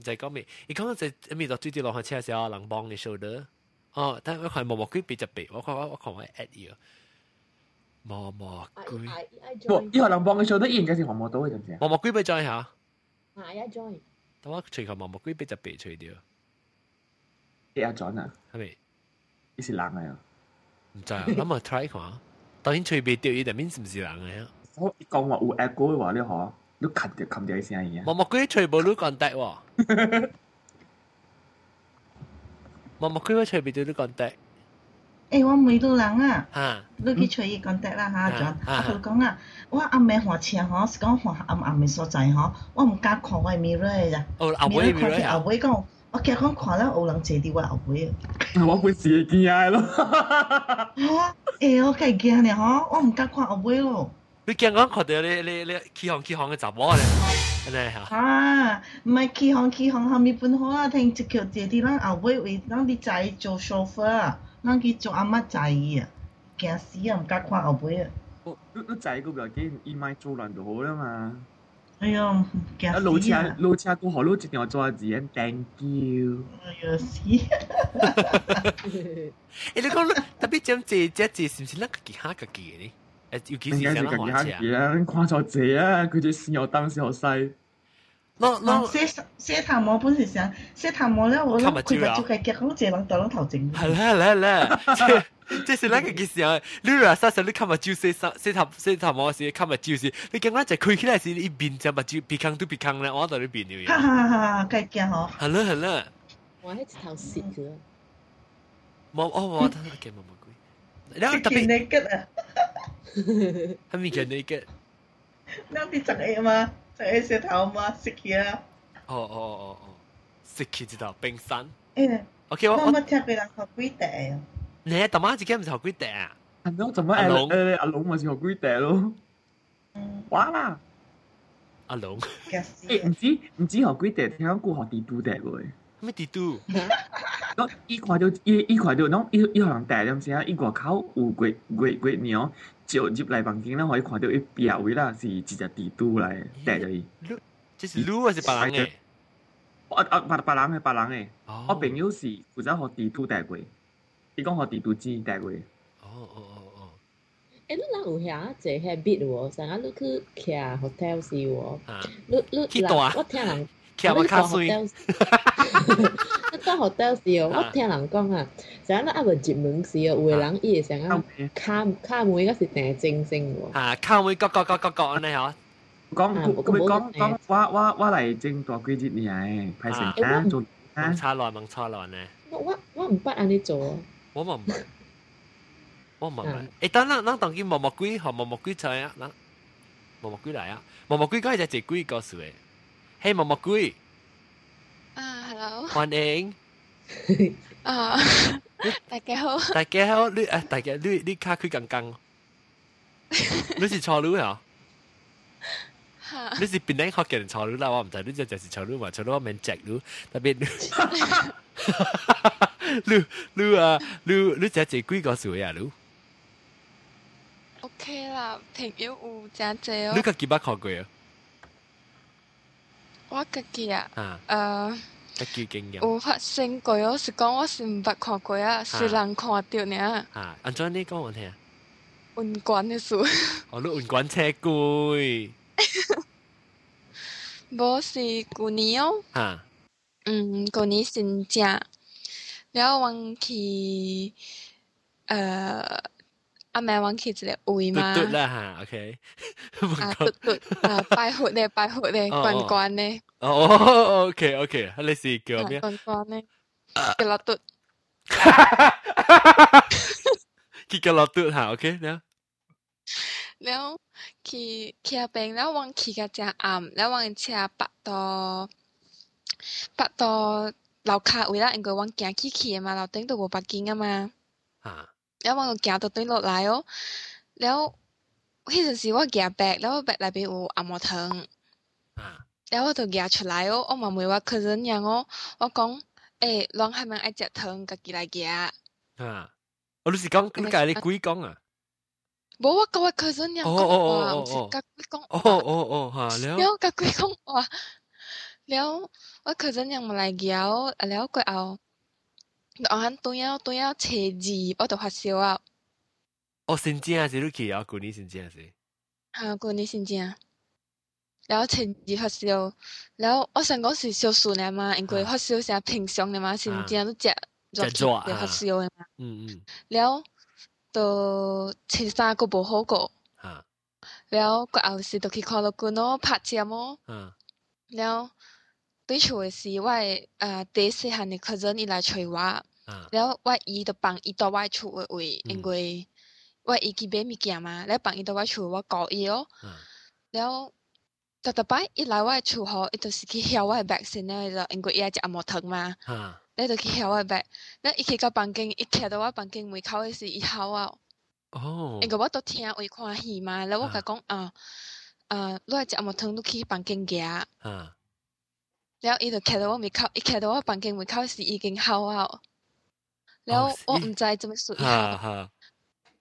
就講咩？伊講就咪就最啲落去車時候，人幫你 shoulder。哦，但我看毛毛龜比較白，我看我我看我 at 伊毛毛龜。不，伊個人幫你 shoulder，伊應該是毛毛刀嘅，就唔知。毛毛龜俾 join 下。係啊，join。但我隨後毛毛龜比較白，隨掉。你阿 join 啊？係咪？伊是人嚟啊？唔知啊，諗下 try 下。當然隨便掉，伊就面是唔是人嚟啊？我講話有 at 過嘅話，你可。都 cut 掉，cut 啊！我冇可以隨波魯 contact 喎，我冇可以我問到人啊，你幾隨伊 c o n 哈！a 阿佢講啊，我暗面學車嗬，是講學暗暗面所在嗬，我唔敢看外面啦，咋？外面睇下阿妹講，我驚講睇到烏龍蛇啲話阿妹我會自己驚咯，誒，我太驚啦，嗬，我唔敢看阿妹咯。你驚講看到你你你起行起行嘅查某咧，係嚇。啊，唔係起行起行後面本好啊，聽隻橋姐啲人後尾為人啲仔做 chauffeur，人佢做阿媽仔啊，驚死啊，唔敢看後尾啊。我我仔個個幾伊咪做人就好啦嘛。哎呀，驚死啊！老車老車過河路一定要做字眼，thank you。哎呀死！誒，你講特別將這隻字是唔是那個其他個字呢？要幾時先得還錢啊？樣跨錯字啊！佢啲先有燈先有西。嗱嗱，寫寫談我本事上，寫談我咧，我諗佢就做嘅嘅，好似諗到諗頭整。係咧，係咧，係咧。即係咧，佢件事啊，Luna 先生，你今日朝四三四塔四塔冇事，今日朝事，你見我就佢起嚟時，你變就咪朝別坑都別坑咧，我喺度呢邊嘅嘢。哈哈哈！計驚我。係啦係啦。我喺頭蝕咗。冇，我我睇下嘅冇冇。Now, tapi... naked à? ah. Hamika naked. Nanti chẳng ai mà, chẳng ai sẽ thảo mà, xích kia. oh oh oh oh, Xích kia chỉ thảo bình sẵn. Ê, okay, mà mà chắc bị là học quý tệ. Nè, tầm á chỉ kém học quý tệ à? Anh đó tầm á, anh lũng. Anh lũng mà ừ. chỉ học quý tệ luôn. Quá là. Anh lũng. Ê, không chỉ, không chỉ học quý tệ, anh cũng học tỷ tu tệ rồi. Mấy tỷ 一看到一，一看到侬，一一行大点啥，一挂口有贵贵贵鸟，就入来房间了，可伊看到一表位啦，是只只地图来带着伊。这是卢还是白人诶？啊啊白白人诶白人诶！我朋友是，不知道何地图带过，伊讲何地图只带过。哦哦哦哦。诶，你咱有遐坐遐密的无？上阿你去徛 hotel 时无？啊。你你啦，我听人。徛我卡水。到 hotel 時哦，我聽人講啊，就係那阿文入門時哦，有個人伊會想啊，卡卡梅嗰是定正正喎。啊，卡梅角角角角角安尼哦。講講講講，我我我嚟正大幾日年誒，派成啊做啊。蒙差來蒙差來呢。我我我唔捌安尼做。我嘛唔係，我唔係。誒，等等等，當見毛毛龜和毛毛龜出嚟啊，嗱，毛毛龜嚟啊，毛毛龜嗰係隻隻龜告訴誒。ฮ้ยมามากุยอ่ฮัลโหลวันเองอตาแก้วตาแก้วดิเอตาแก้วดิดิค่าคือกังกังดิสิชอรู้เหรอดิสิเป็นได้เขาเก่งชอรู้แล้วว่าผมจะดิจะจะสิชอรู้ว่าชอรู้ว่ามันแจกรู้ถ้าเป็นรู้รู้อ่ะรู้รู้จะจจกุยก็สวยอ่ะรู้โอเคล่ะเพียงอยู่จ้าเจ้ารู้กับกี่บาทขอกุยอะ我家己啊，呃，有发生过，我是讲我是唔捌看过啊，是人看到尔。啊，讲讲你讲我听。运管的事。哦，你运管车贵。哈是去年哦。啊。嗯，去年新疆，了记，呃，阿妹记一个位嘛。对啦哈，OK。啊对对，啊拜佛的拜佛嘞，管管嘞。โโออเเค哦，OK OK，你是叫咩？講講咧，叫老น佢叫老杜嚇，OK แลตตุุกกีลโอเเคน้วแล้วขี่เคียเป็นแล้ววังขี่กระจาอ่ำแล้ววังเชียปะตอปะตอเราขาดเวลาเองก็วังแกงขี้เคียมาเราเต้นตัวปักกิ้งอะมาแล้ววังแกงตัวเต้นรถไหลแล้วแล้วเี่สสิว่าแกงแบกแล้วแบกอะไรไปอูอ่ำมอเทิง了，我就咬出来哦。我妈妈话客人样哦，我讲，诶，人还们爱食糖，家己来夹。啊，我都是讲，你家的鬼讲啊。无我讲话客人让我，我是鬼讲。哦哦哦，好了。了家鬼公哇，了我客人让我来咬，了过后，我喊转了转了车子，我就发烧啊。哦，新疆还是去咬过年新疆还是？哈，过年新疆。然后趁绩发烧，然后我想讲是小暑的嘛，因为发烧是平常的嘛，是唔经常都接作作发烧的嘛。嗯嗯。后都初三佫无好过。然后过后是都去看了个咯拍针嗯。然后对出的是外啊，第一次喊你客人伊来催嗯，然后外姨的帮伊到外出的位，因为外姨去别物件嘛，来帮伊到外出我告伊哦。嗯。后。第第一来我厝后，伊就是去敲我门，先了了，因为伊爱食木桶嘛。哈！了就去敲我门，那伊去到房间，伊看到我房间门口的是伊哭啊。哦。因个我都听会看戏嘛，然后我甲讲啊啊，你爱食木桶，你去房间啊，然后伊就看到我门口，伊看到我房间门口是已经哭啊。哦。了我唔知怎么说，哈哈。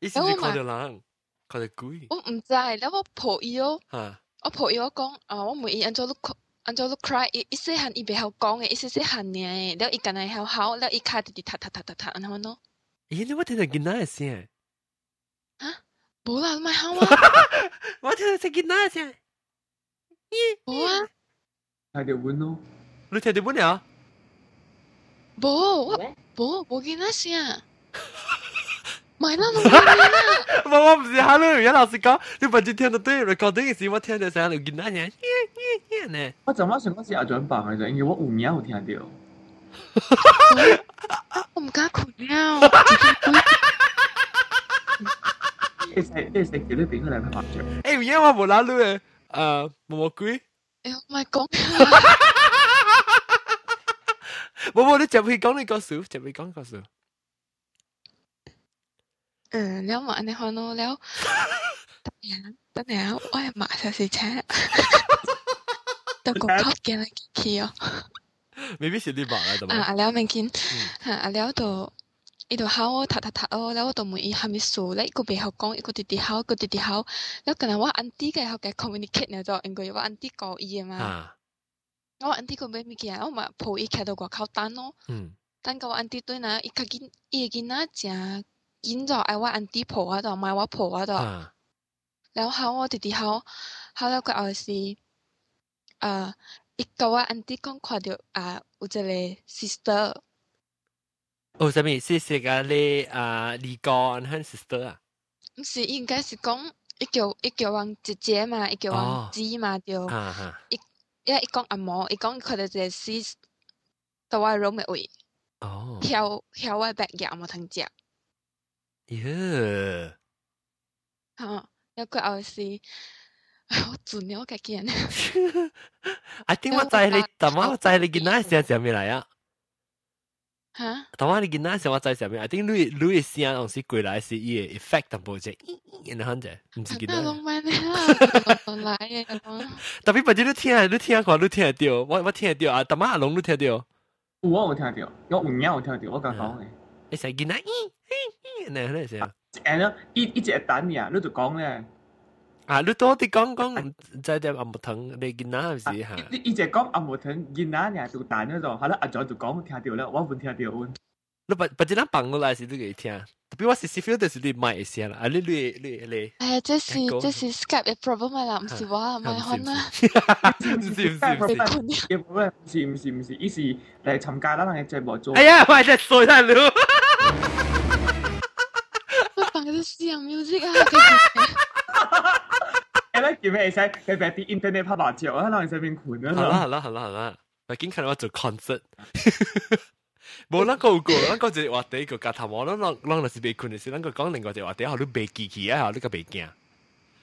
伊是咪看到人，看到鬼。我唔知，然后我抱伊哦。哈。我婆伊，我讲，啊，我问伊，按照你哭，按照你 cry，一一些汉伊袂晓讲诶，一些些汉呢，了伊今日晓哭，了伊卡滴滴塌塌塌塌塌安后款咦，你我听着囡仔诶声。啊，无啦，你卖喊啊。我听着是囡仔诶声。咦，无啊。听得无喏，你听得无呢啊？无，无，无囡仔声。买啦，唔我唔是 hello 袁老师讲，你把今天的对 recording 是我听的啥路囡仔嘢，嘢嘢呢？我怎么想嗰时阿准扮嘅啫，因为我有名有听到。我唔敢困了。你食你食幾多餅嚟拍著？誒唔嘢我冇拉路誒，誒毛毛鬼。誒我咪講。冇冇你就會講你個數，就會講個數。嗯，了嘛，然后呢了，等下等下，我係馬上是車，到個級見啦去哦。未必是啲馬啦，咁啊，阿了明見，阿了到。伊就考我讀讀讀哦，然後我就問伊係咪數咧，伊個袂曉講，伊個直直考，伊個直直考。然後可能我 auntie 個後個 communicate 呢，就因為我 auntie 教伊個嘛。我 auntie 個買物件，我嘛抱伊徛到外口等咯。等到我 auntie 對吶，伊家囡伊個囡仔正就爱我按 auntie 婆嗰度，唔我婆嗰度。然后喺我弟弟，喺喺了個外是，啊，一个我按 u n t 到啊，有一个 sister。哦，什么？意思？即係你啊，你講佢 sister 啊？不是应该是讲一叫一叫王姐姐嘛，一叫王姐嘛，就一一講阿嫲，一講跨到只 sister，到我老妹位。哦。跳跳我百嘅阿嫲同姐。耶！好，抑过后是，我准了家见。I think 我知你，但我知你囡仔声啥物来啊？哈？但我你囡仔声我知啥物？I think 你你声东西过来是伊个 effect 淡薄者，然后者，毋是囡仔。浪漫啦！来诶，特别本身你听，你听看，你听得到，我我听得到啊，但我阿龙你听得到。有我有听到，我有影有听到，我刚讲诶。是吉拿伊，嘿嘿，那那是啊。这样一一直等你啊，你就讲嘞。啊，你多的讲讲，再点阿木腾，你吉拿是哈。你一直讲阿木腾吉拿呀，就等那种，好了，阿仔就讲听掉了，我不听掉了。嗱，但但啲人捧我啦，是留意听，特别我 C C Fields 你留意买一些啦，啊啲绿绿嚟。哎呀，即是即是 Skype 嘅 problem 啦，唔系话唔系困难。唔是唔是唔是，一时嚟参加啦，你再冇做。哎呀，我真衰啦，你。我放咗 C 啊，music 啊。哎呀，做咩？哎，使俾啲 internet 拍爆照啊！好啦好啦好啦好啦，我今次我做 concert。無咱個有過，咱個一個話題個夾頭毛，咱咱咱就是未困的時，咱個講另外一個話題，後你未記起啊，後你個未驚。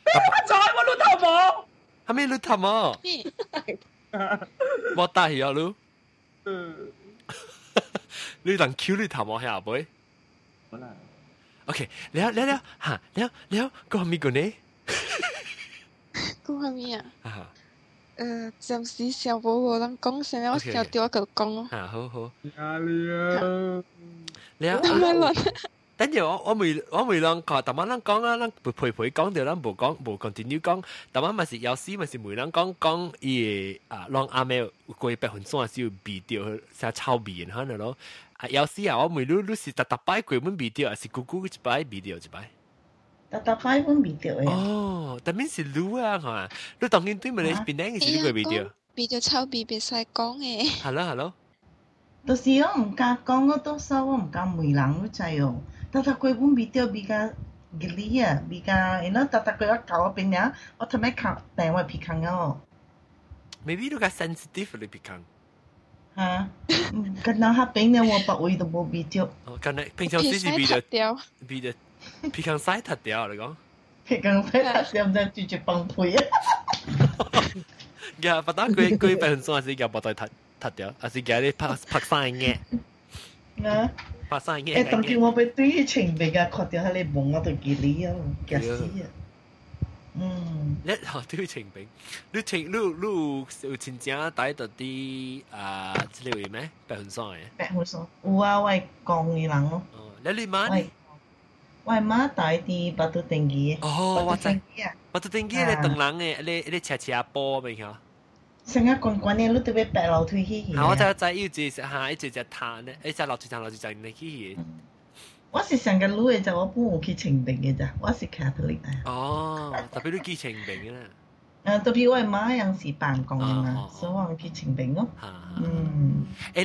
你乜做我擼頭毛？係咩擼頭毛？我大起啊擼。嗯。你人 Q 你頭毛下唔會？OK，了了了，哈了了，講咪個呢？講咪啊？啊。嗯，暫時上冇可能講，先我上吊就講咯。啊，好好。壓力啊！你啊，等陣我我未我未諗過，但係諗講啦，諗陪陪講掉啦，冇講冇 continue 講，但係咪是有時咪是每諗講講伊啊，讓阿妹過百分鐘少避掉，成臭面可能咯。啊，有時啊，我每碌碌是特特擺過門避掉，還是咕咕一擺避掉一擺。tatapay pun video ya. Oh, mình that means 是 lu 啊，係嘛？你當年對咪你邊啲係呢個 video？video 臭屁別晒講嘅。Hello hello。到時我唔敢講，我到時我唔敢媒人嗰陣哦。tatapay pun video 比較 gili 啊，比較，然後 tatapay 我搞嗰邊呀，我同咩靠定位 Maybe 哦。Maybe 都較 sensitive bị bị cái Cái nào bình này thường gì bị video。哦，近嚟平常時是 bị video。鼻腔塞脱掉，你講鼻腔塞脱掉，唔知煮一崩潰啊！呀，不打佢佢本身係叫不帶脱脱掉，還是叫你拍拍生嘅？啊！拍生嘅。誒，當見我被對於情被嘅確掉喺你夢嗰度見你啊，嚇死啊！嗯，一下對於情被，你情你你有親戚帶到啲啊之類咩？白雲山嘅。白雲山有啊，我係講嘅人咯。哦，你你媽？我妈带的巴肚登记。哦，我知。巴肚登记咧，等人诶，咧咧车车波咪吓。成日逛逛咧，你特别爬楼梯去。啊，我知我知，要只吓，一只只摊咧，一只楼梯摊，楼梯站你去。我是上個女嘅就我搬屋企清定嘅咋，我是 Catholic 啊。哦，特別都幾清定嘅啦。誒，特別我媽有時辦公啊嘛，所以我幾清定咯。嗯。誒，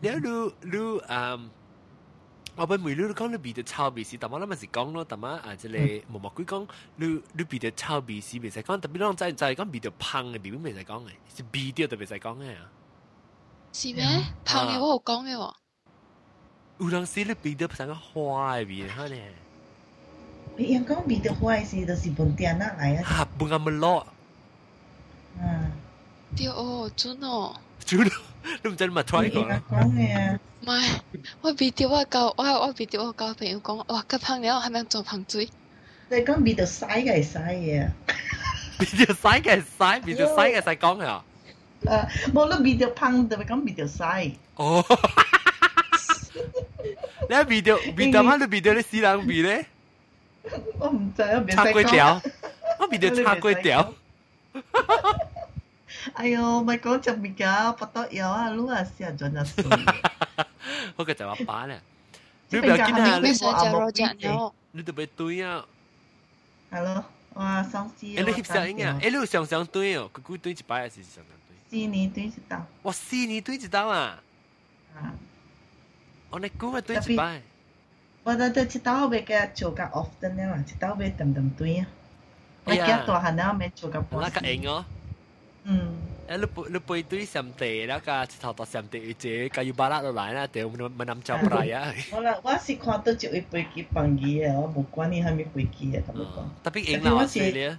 你你你你誒？我本每路讲你比得超鼻屎，但妈那么是讲咯，但妈啊，这里默默归讲你你比得超鼻屎未使讲，特别让在在讲比得胖的，比未使讲的，是比掉特别使讲的啊。是咩？胖的我有讲的哦。有人说你比得像个花的比，哈呢？你人讲比得坏是都是本地人来啊。哈，不那么老。嗯。对哦，真哦。真的。都唔知咪 try 過啦。講嘢啊！唔係，我未到我教，我我未到我教朋友講，哇！吉烹料係咪做盆水？你講未到洗嘅洗嘢啊！未到洗嘅洗，未到洗嘅洗講啊！誒，冇咯，未到烹就咪講未到洗。哦，你未到未到烹都未到你死人味咧？我唔知啊，未使講。我未到叉粿條，我未到叉粿條。哎呦，咪講著物㗎，不得有啊，擼啊，試下準入水。嗰個就話板啊，你咪見下你冇阿木啲，你特別對啊。係咯，哇，上次。誒，你翕相影啊？誒，你上上對哦，佢佢對一擺還是上上對？四年對一檔。哇，四年對一檔啊！啊，我你估個對一擺。我那對一檔別個做個 often 咧嘛，一檔別等等對啊。我而家大漢咧，我咪做個。那個型哦。嗯，誒你背你背對上地那個石頭到上地一隻，加油巴拉落來啦，掉冇冇諗走不來啊！我啦，我是看到就會背機放機啊，我冇管你係咪背機啊，咁講。特別英啦，是咧。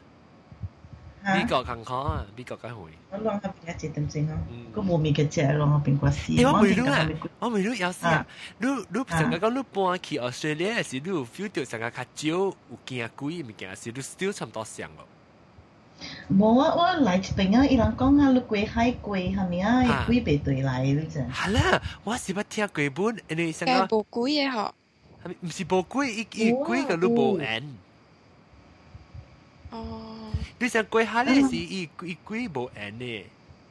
美國近況啊，美國梗會。我浪下邊一隻點整啊？個冇面嘅隻浪下邊個事。誒，我未รู้啊，我未รู้有事啊。你你成日講你搬去澳大利亞時，你 feel 到成日較少有驚鬼物件，是你 still 差唔多上喎。冇啊，我来平啊，伊人讲下你贵海贵，哈咪啊，贵排队来都怎？好了，我是不听贵不，你想讲？不贵耶吼，哈咪唔是不贵，一一贵个都无闲。哦，你想贵下咧是，一一贵无闲呢？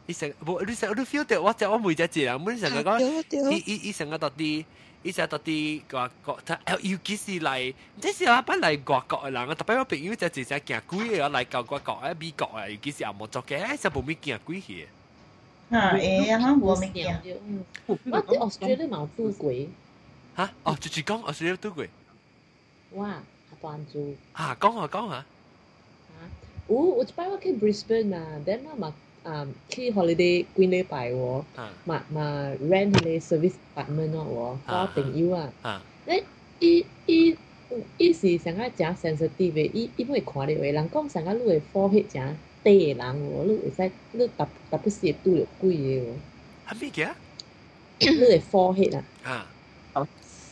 你想不？你想你 feel 得我在我每只节啊，每只节讲，一一一想个到底。伊就到啲外國，尤其是嚟，即是阿班嚟外國嘅人，特別我朋友就直接行鬼嘅，嚟到外國啊、美國啊，尤其是阿冇做嘅，就冇咩行鬼去。啊，誒，阿冇咩行。我啲 Australia 冇做鬼。嚇？哦，就係講 Australia 做鬼。哇！阿班做。嚇，講下講下。嚇！我我一擺我去 Brisbane 啊，then 我嘛。嗯，去 holiday 國內擺喎，嘛嘛 rent 你 service apartment 哦，我朋友啊，那伊伊伊是上個誠 sensitive 嘅，伊伊會看到嘅，人講上個你會 forehead 誠低嘅人喎，你會使你特特別是拄着鬼嘅喎。係咩嘅？你會 forehead 啊？啊，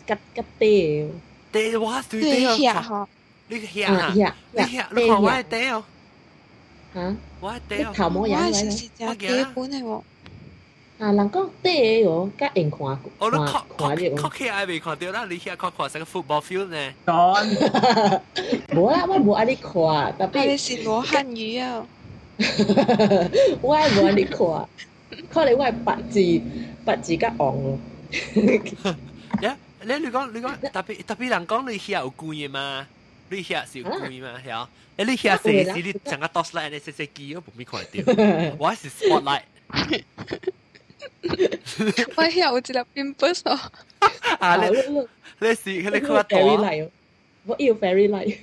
甲甲低嘅。低我對低啊！你嚇，你嚇，你嚇，你看我係低哦。啊，我你头毛也是食基本的喎。啊，人讲短的哦，甲用看看哦，你看看你看起来未看到啦，你遐看看成个 football field 呢？當，无啦，我无爱你看，特别你是罗汉鱼啊，我爱无爱你看，看你我系白字白字甲红咯。呀，你你讲你讲特别特别人讲你遐有官嘅嘛？你遐是有贵嘛？晓？哎，你遐是是你整个 dos light 的 C C 机，我不咪看到，我是 spotlight。我遐有一粒 pimples 哦。啊，你你是你看我多？我有 fairy light。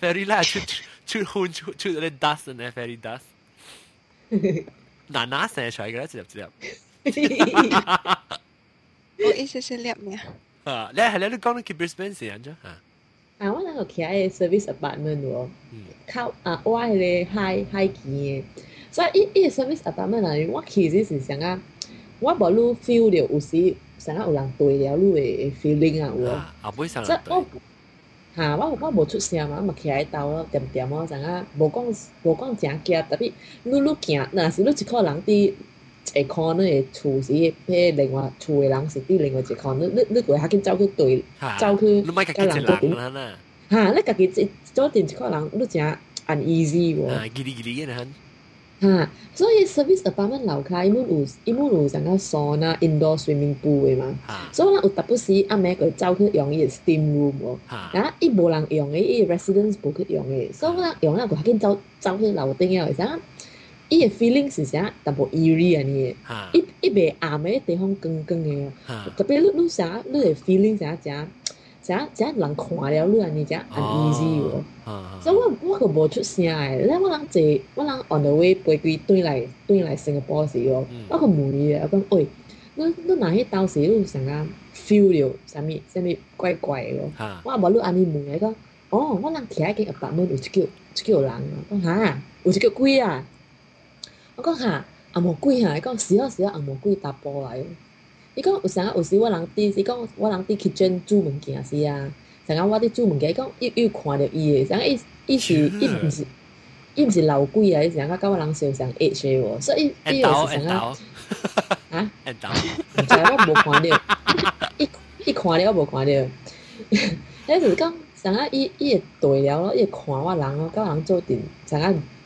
fairy light 出出混出出那 dust 呢？fairy dust。哪哪生出来个？一粒一粒。我一时是粒咩？啊，你系你都讲到 keep your spence 啊？啊，我那个 KI Service Apartment 哦，靠啊，why 咧嗨嗨起？所以，伊伊 Service Apartment 啊，我其实是想啊，我宝路 feel 掉有时想啊，有人土料路诶，feeling 啊，我。啊，不会想浪哈，我我无出声嘛，我嘛徛 i 兜咯，点点哦，想啊，无讲无讲，正惊，特别路路行，若是你一个人伫。即刻呢？做事俾另外，做嘅人是俾另外即刻，你你你過去，佢走去对，走去隔籬嗰邊。嚇！你家己做定一個人，你真安 easy 喎。啊，幾離幾離嘅嚇！嚇！所以 service a p a r t m e n t 楼卡一門有一門有上嗱，sauna、indoor swimming pool 嘅嘛。所以呢，有特別時，阿媽个走去用嘅 steam room 喎。然后一无人用伊依 residence 部去用嘅，所以呢，用了佢，佢走去走去楼顶嘅，係咪伊个 f e e l i n g 是啥？淡薄 eerie 啊呢个，一一俾暗嘅地方，光光嘅哦。特别你你啥，你嘅 feelings 啊只，啥只人看了你啊尼只，唔 easy 哦。所以我我佢无出声嘅，咧我人坐，我人 on the way Singapore 时哦，我伊問我，讲喂，你你哪啲當時有成啊 feel 了啥物啥物怪怪嘅？我我无你安尼问佢讲哦，我諗睇緊有啲门有隻个有个叫狼。佢讲哈，有一个鬼啊！我讲哈，阿无鬼哈！伊讲时啊时啊，阿无鬼搭波来。伊讲有时啊，有时我人伫，伊讲我人伫去 i t 物件是啊。时间我伫做物件，伊讲又又看着伊的。时间伊伊是 伊毋是伊毋是老鬼啊！伊是啊，甲我人手上 H 我，所以伊老是时 啊，啊！我无看着，伊 伊看着我无看着，那就是讲，时间伊伊会对了，伊会看我人哦，搞人做阵，时间。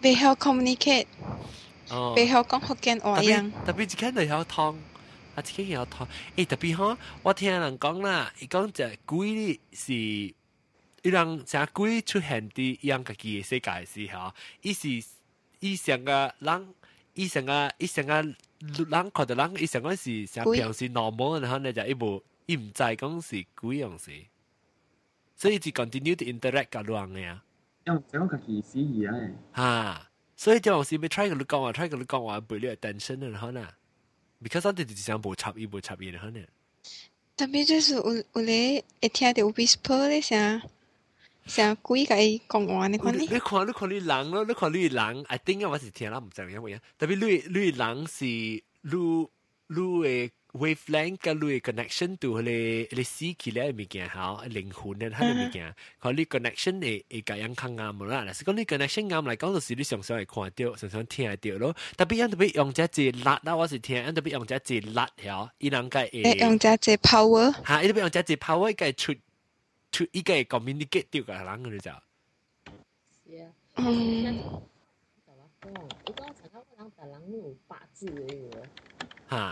背 晓 communicate，背后讲福建话呀。特别只看到有通，啊，只看到有汤。哎，特别好。我听人讲啦，一讲这鬼是，一让这鬼出现的，样己解世界时候，伊是，一上个人，一上个伊上个人，看得人，一上个是像平时 normal，然后呢就一部，一唔再讲是鬼样是。所以就 continue to interact 噶多样呀。因为想讲自己诗意啊，所以这种咪 try 一个讲啊，try 一个讲啊，不要 attention 然后呢，because 它对对象无差别，无差别然后呢，特别就是有有咧，会听到 whisper 这声，这声鬼甲讲话呢，可你你考虑考虑狼咯，你考虑狼，I think 我是听啦，唔知乜嘢特别绿绿狼是绿绿诶。w a ฟแลนกับลุย c อ n เน c t i o นตัวเลยเลยสีคิดแล้วมีเกี่ยงเขาลิงหุ่นเนี่นท่านมีเกี่ยงเขาลีย c o n n e ชั i o n เอเอกยังคังงามหมดละแต่ก็ลีย c o n n e ชั i o งามไหลก็ต้องสีลุยสองสองไอ้ขวานเดียวสองสองเทียนเดียวแล้วแต่ไปยังจะไปยองจะจีลัดแล้วว่าสิเทียนยังจะไปยองจะจีลัดเหรออีนังก็เอยองจะจี power ฮะยังจไปยองจะจี power ก็ชุดชุดอีกก็ communicate เดียวกับหลังกันเลยจ้ะอืมฮะ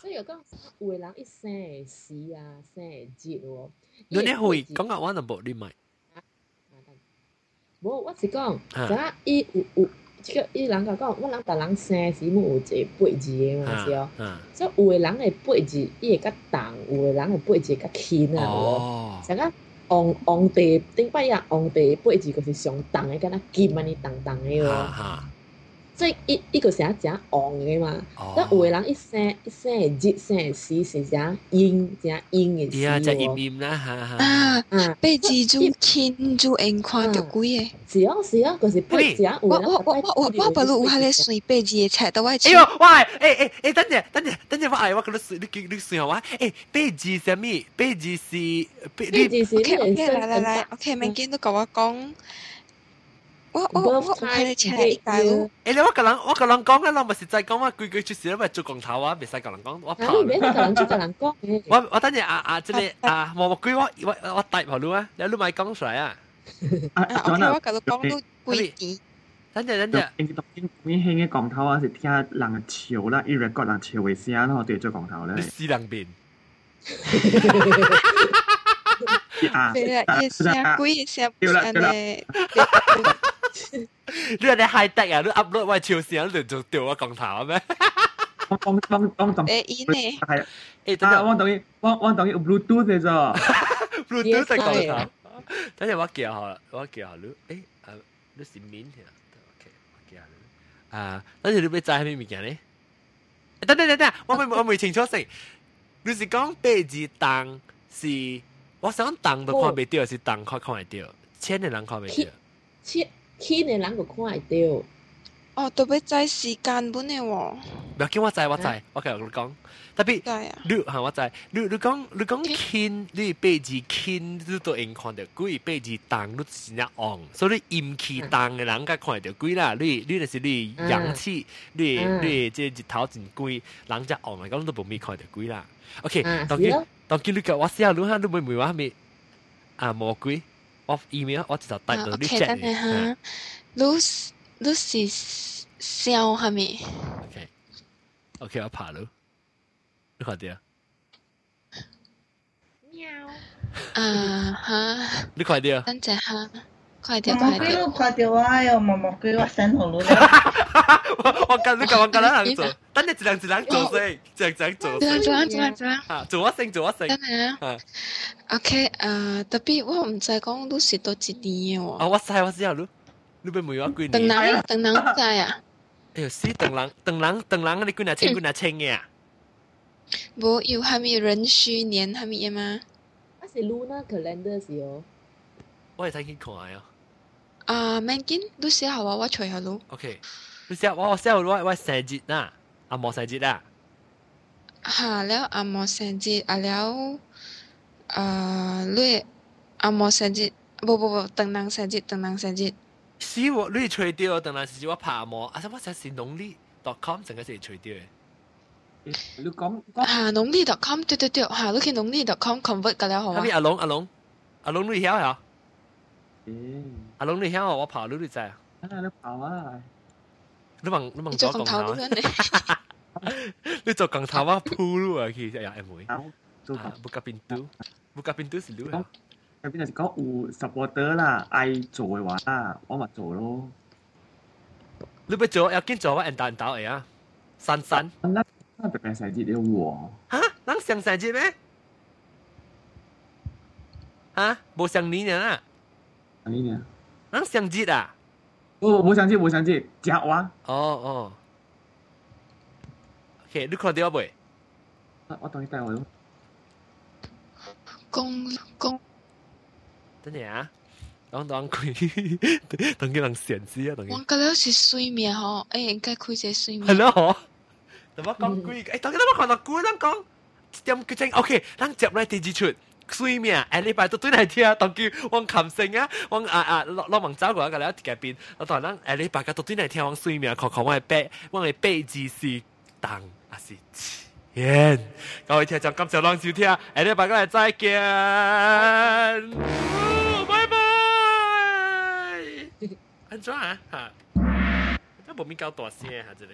所以有讲，有个人一生死啊，生节哦。你那会讲讲我能不你买？无，我是讲，啥一有有，即个伊人家讲，我人大人生死木有一个八字的嘛，是哦。所以有的人的八字伊会较重，有的人的八字较轻啊。哦。像个王王帝顶摆呀，王帝八字就是上重的，干那金啊，你重重的哦。即係一一個成日成昂嘅嘛，但有個人一聲一聲係熱聲係死，成成陰成陰嘅死。啊，就陰陰啦嚇嚇。啊，被蜘蛛牽住眼看著鬼嘅。是啊是啊，嗰是被只我我我我我我不如我咧水被蜘蛛踩到我。哎呦喂，誒誒誒，等陣等陣等陣，我係我嗰度水，你你水我，誒被蜘蛛咩？被字是被蜘蛛。OK OK，來來來，OK，明見都講我講。我我我買嚟請你搞。誒你我個人我個人講啊，我咪實際講我句句出事，咪做降頭啊，未使個人講我跑。你個人做個人講。我我等陣啊啊，即係啊，我我句我我我帶唔到啊，你都咪講出嚟啊。啊，我我繼續講到句子。等陣等陣。你當邊邊興嘅降頭啊，是聽人潮啦，一 record 人潮嘅聲啦，我哋做降頭咧。是兩邊。啊！對啦，一聲鬼，一聲不安咧。你话你 high tech 啊！你 upload 喂超啊，你仲掉我光头咩？当我当当当诶，依呢系诶，当当当当呢，当我等于 Bluetooth 嚟咋？Bluetooth 但光头，当阵话几我话几毫，诶，你系咪？你系咪？啊，当阵你俾债系咩物件呢？等等等等，我未我未清楚先，你系讲笔记档，是我想档都可能掉，还是档可能可能掉，钱系难可能掉，钱。去年人就看會到。哦，特別在時間本嘅喎。唔要緊，我知我知，OK，我講。特別，你嚇我知，你你講你講輕，你八字輕，你都應看到鬼；八字重，你先一昂。所以陰氣重嘅人，梗看到鬼啦。你你就是你陽氣，你你即日頭真鬼，人只昂嚟講都冇咩看到鬼啦。OK，當佢當佢你講我試下，你嚇你會唔會話咩啊魔鬼？off email 我就帶到啲醬嚟。Lucy，Lucy 笑下面。Okay，Okay，我怕了。你快点？喵。啊哈。你快点。啊！等陣哈。書いてる書いてる。桃黒かでわよ、桃黒は神紅路的。我跟你講，我跟你行做，等你一人一人做先，一人一人做。做做做做。嚇，做我先，做我先。真係啊。OK，誒，特別我唔知講你是多幾年嘅喎。啊，我知我知啊，你你邊冇有幾年？鄧南，鄧南在啊。哎呦，是鄧南，鄧南，鄧南，你幾年清？幾年清嘅啊？冇，有係咪壬戌年係咪啊嘛？那是 lunar calendar 是哦。我係睇堅強啊！啊，明堅都試下話我除下咯。OK，都試我我 s e 我我成節啦，阿莫成節啦。嚇了阿莫成節，阿了啊，你阿莫成節，不不不，等人成節，等人成節。是我你吹掉，等人成節我拍阿莫，阿什麼成是农历 dot com 成个成吹掉嘅。你讲嚇农历 dot com 对对对，嚇你去农历 dot com convert 㗎了，好嘛？阿龙阿龙阿龙，你晓唔曉？行。阿龙，你向我跑路的在？啊，你跑啊！你望你望做鋼頭，你做鋼頭啊，鋪路啊，其實又係妹。做冇夾邊度，冇夾邊度是路啊！入邊就是講有 supporter 啦，愛做嘅話啦，我咪做咯。你要做，要緊做我 end 到 end 到嘅啊！三三。那那白白成日有我。哈？咱上成日咩？啊，冇上年啊！哪想相机的？不不想接不想接，吃碗。哦哦。OK，你靠掉不？我等你带我。来。公公。等下啊！讲到讲贵，等下讲想接啊！等下。我讲了是睡眠吼，哎，应该开一个水面。好了吼，怎么讲贵？哎，等下怎么看到贵？等讲，一点紧张。OK，咱接来第二出。水面，阿里巴巴都对你听，当叫王侃声啊，王啊啊老老忙走过来，跟你一起结冰。老多人，阿里巴都对来听，王水面，看看我的背，我的背姿势，当啊是，耶！各位听长，今谢拢收听，阿里巴巴再见，拜拜。安装啊，哈，这不名搞多些，哈，这里。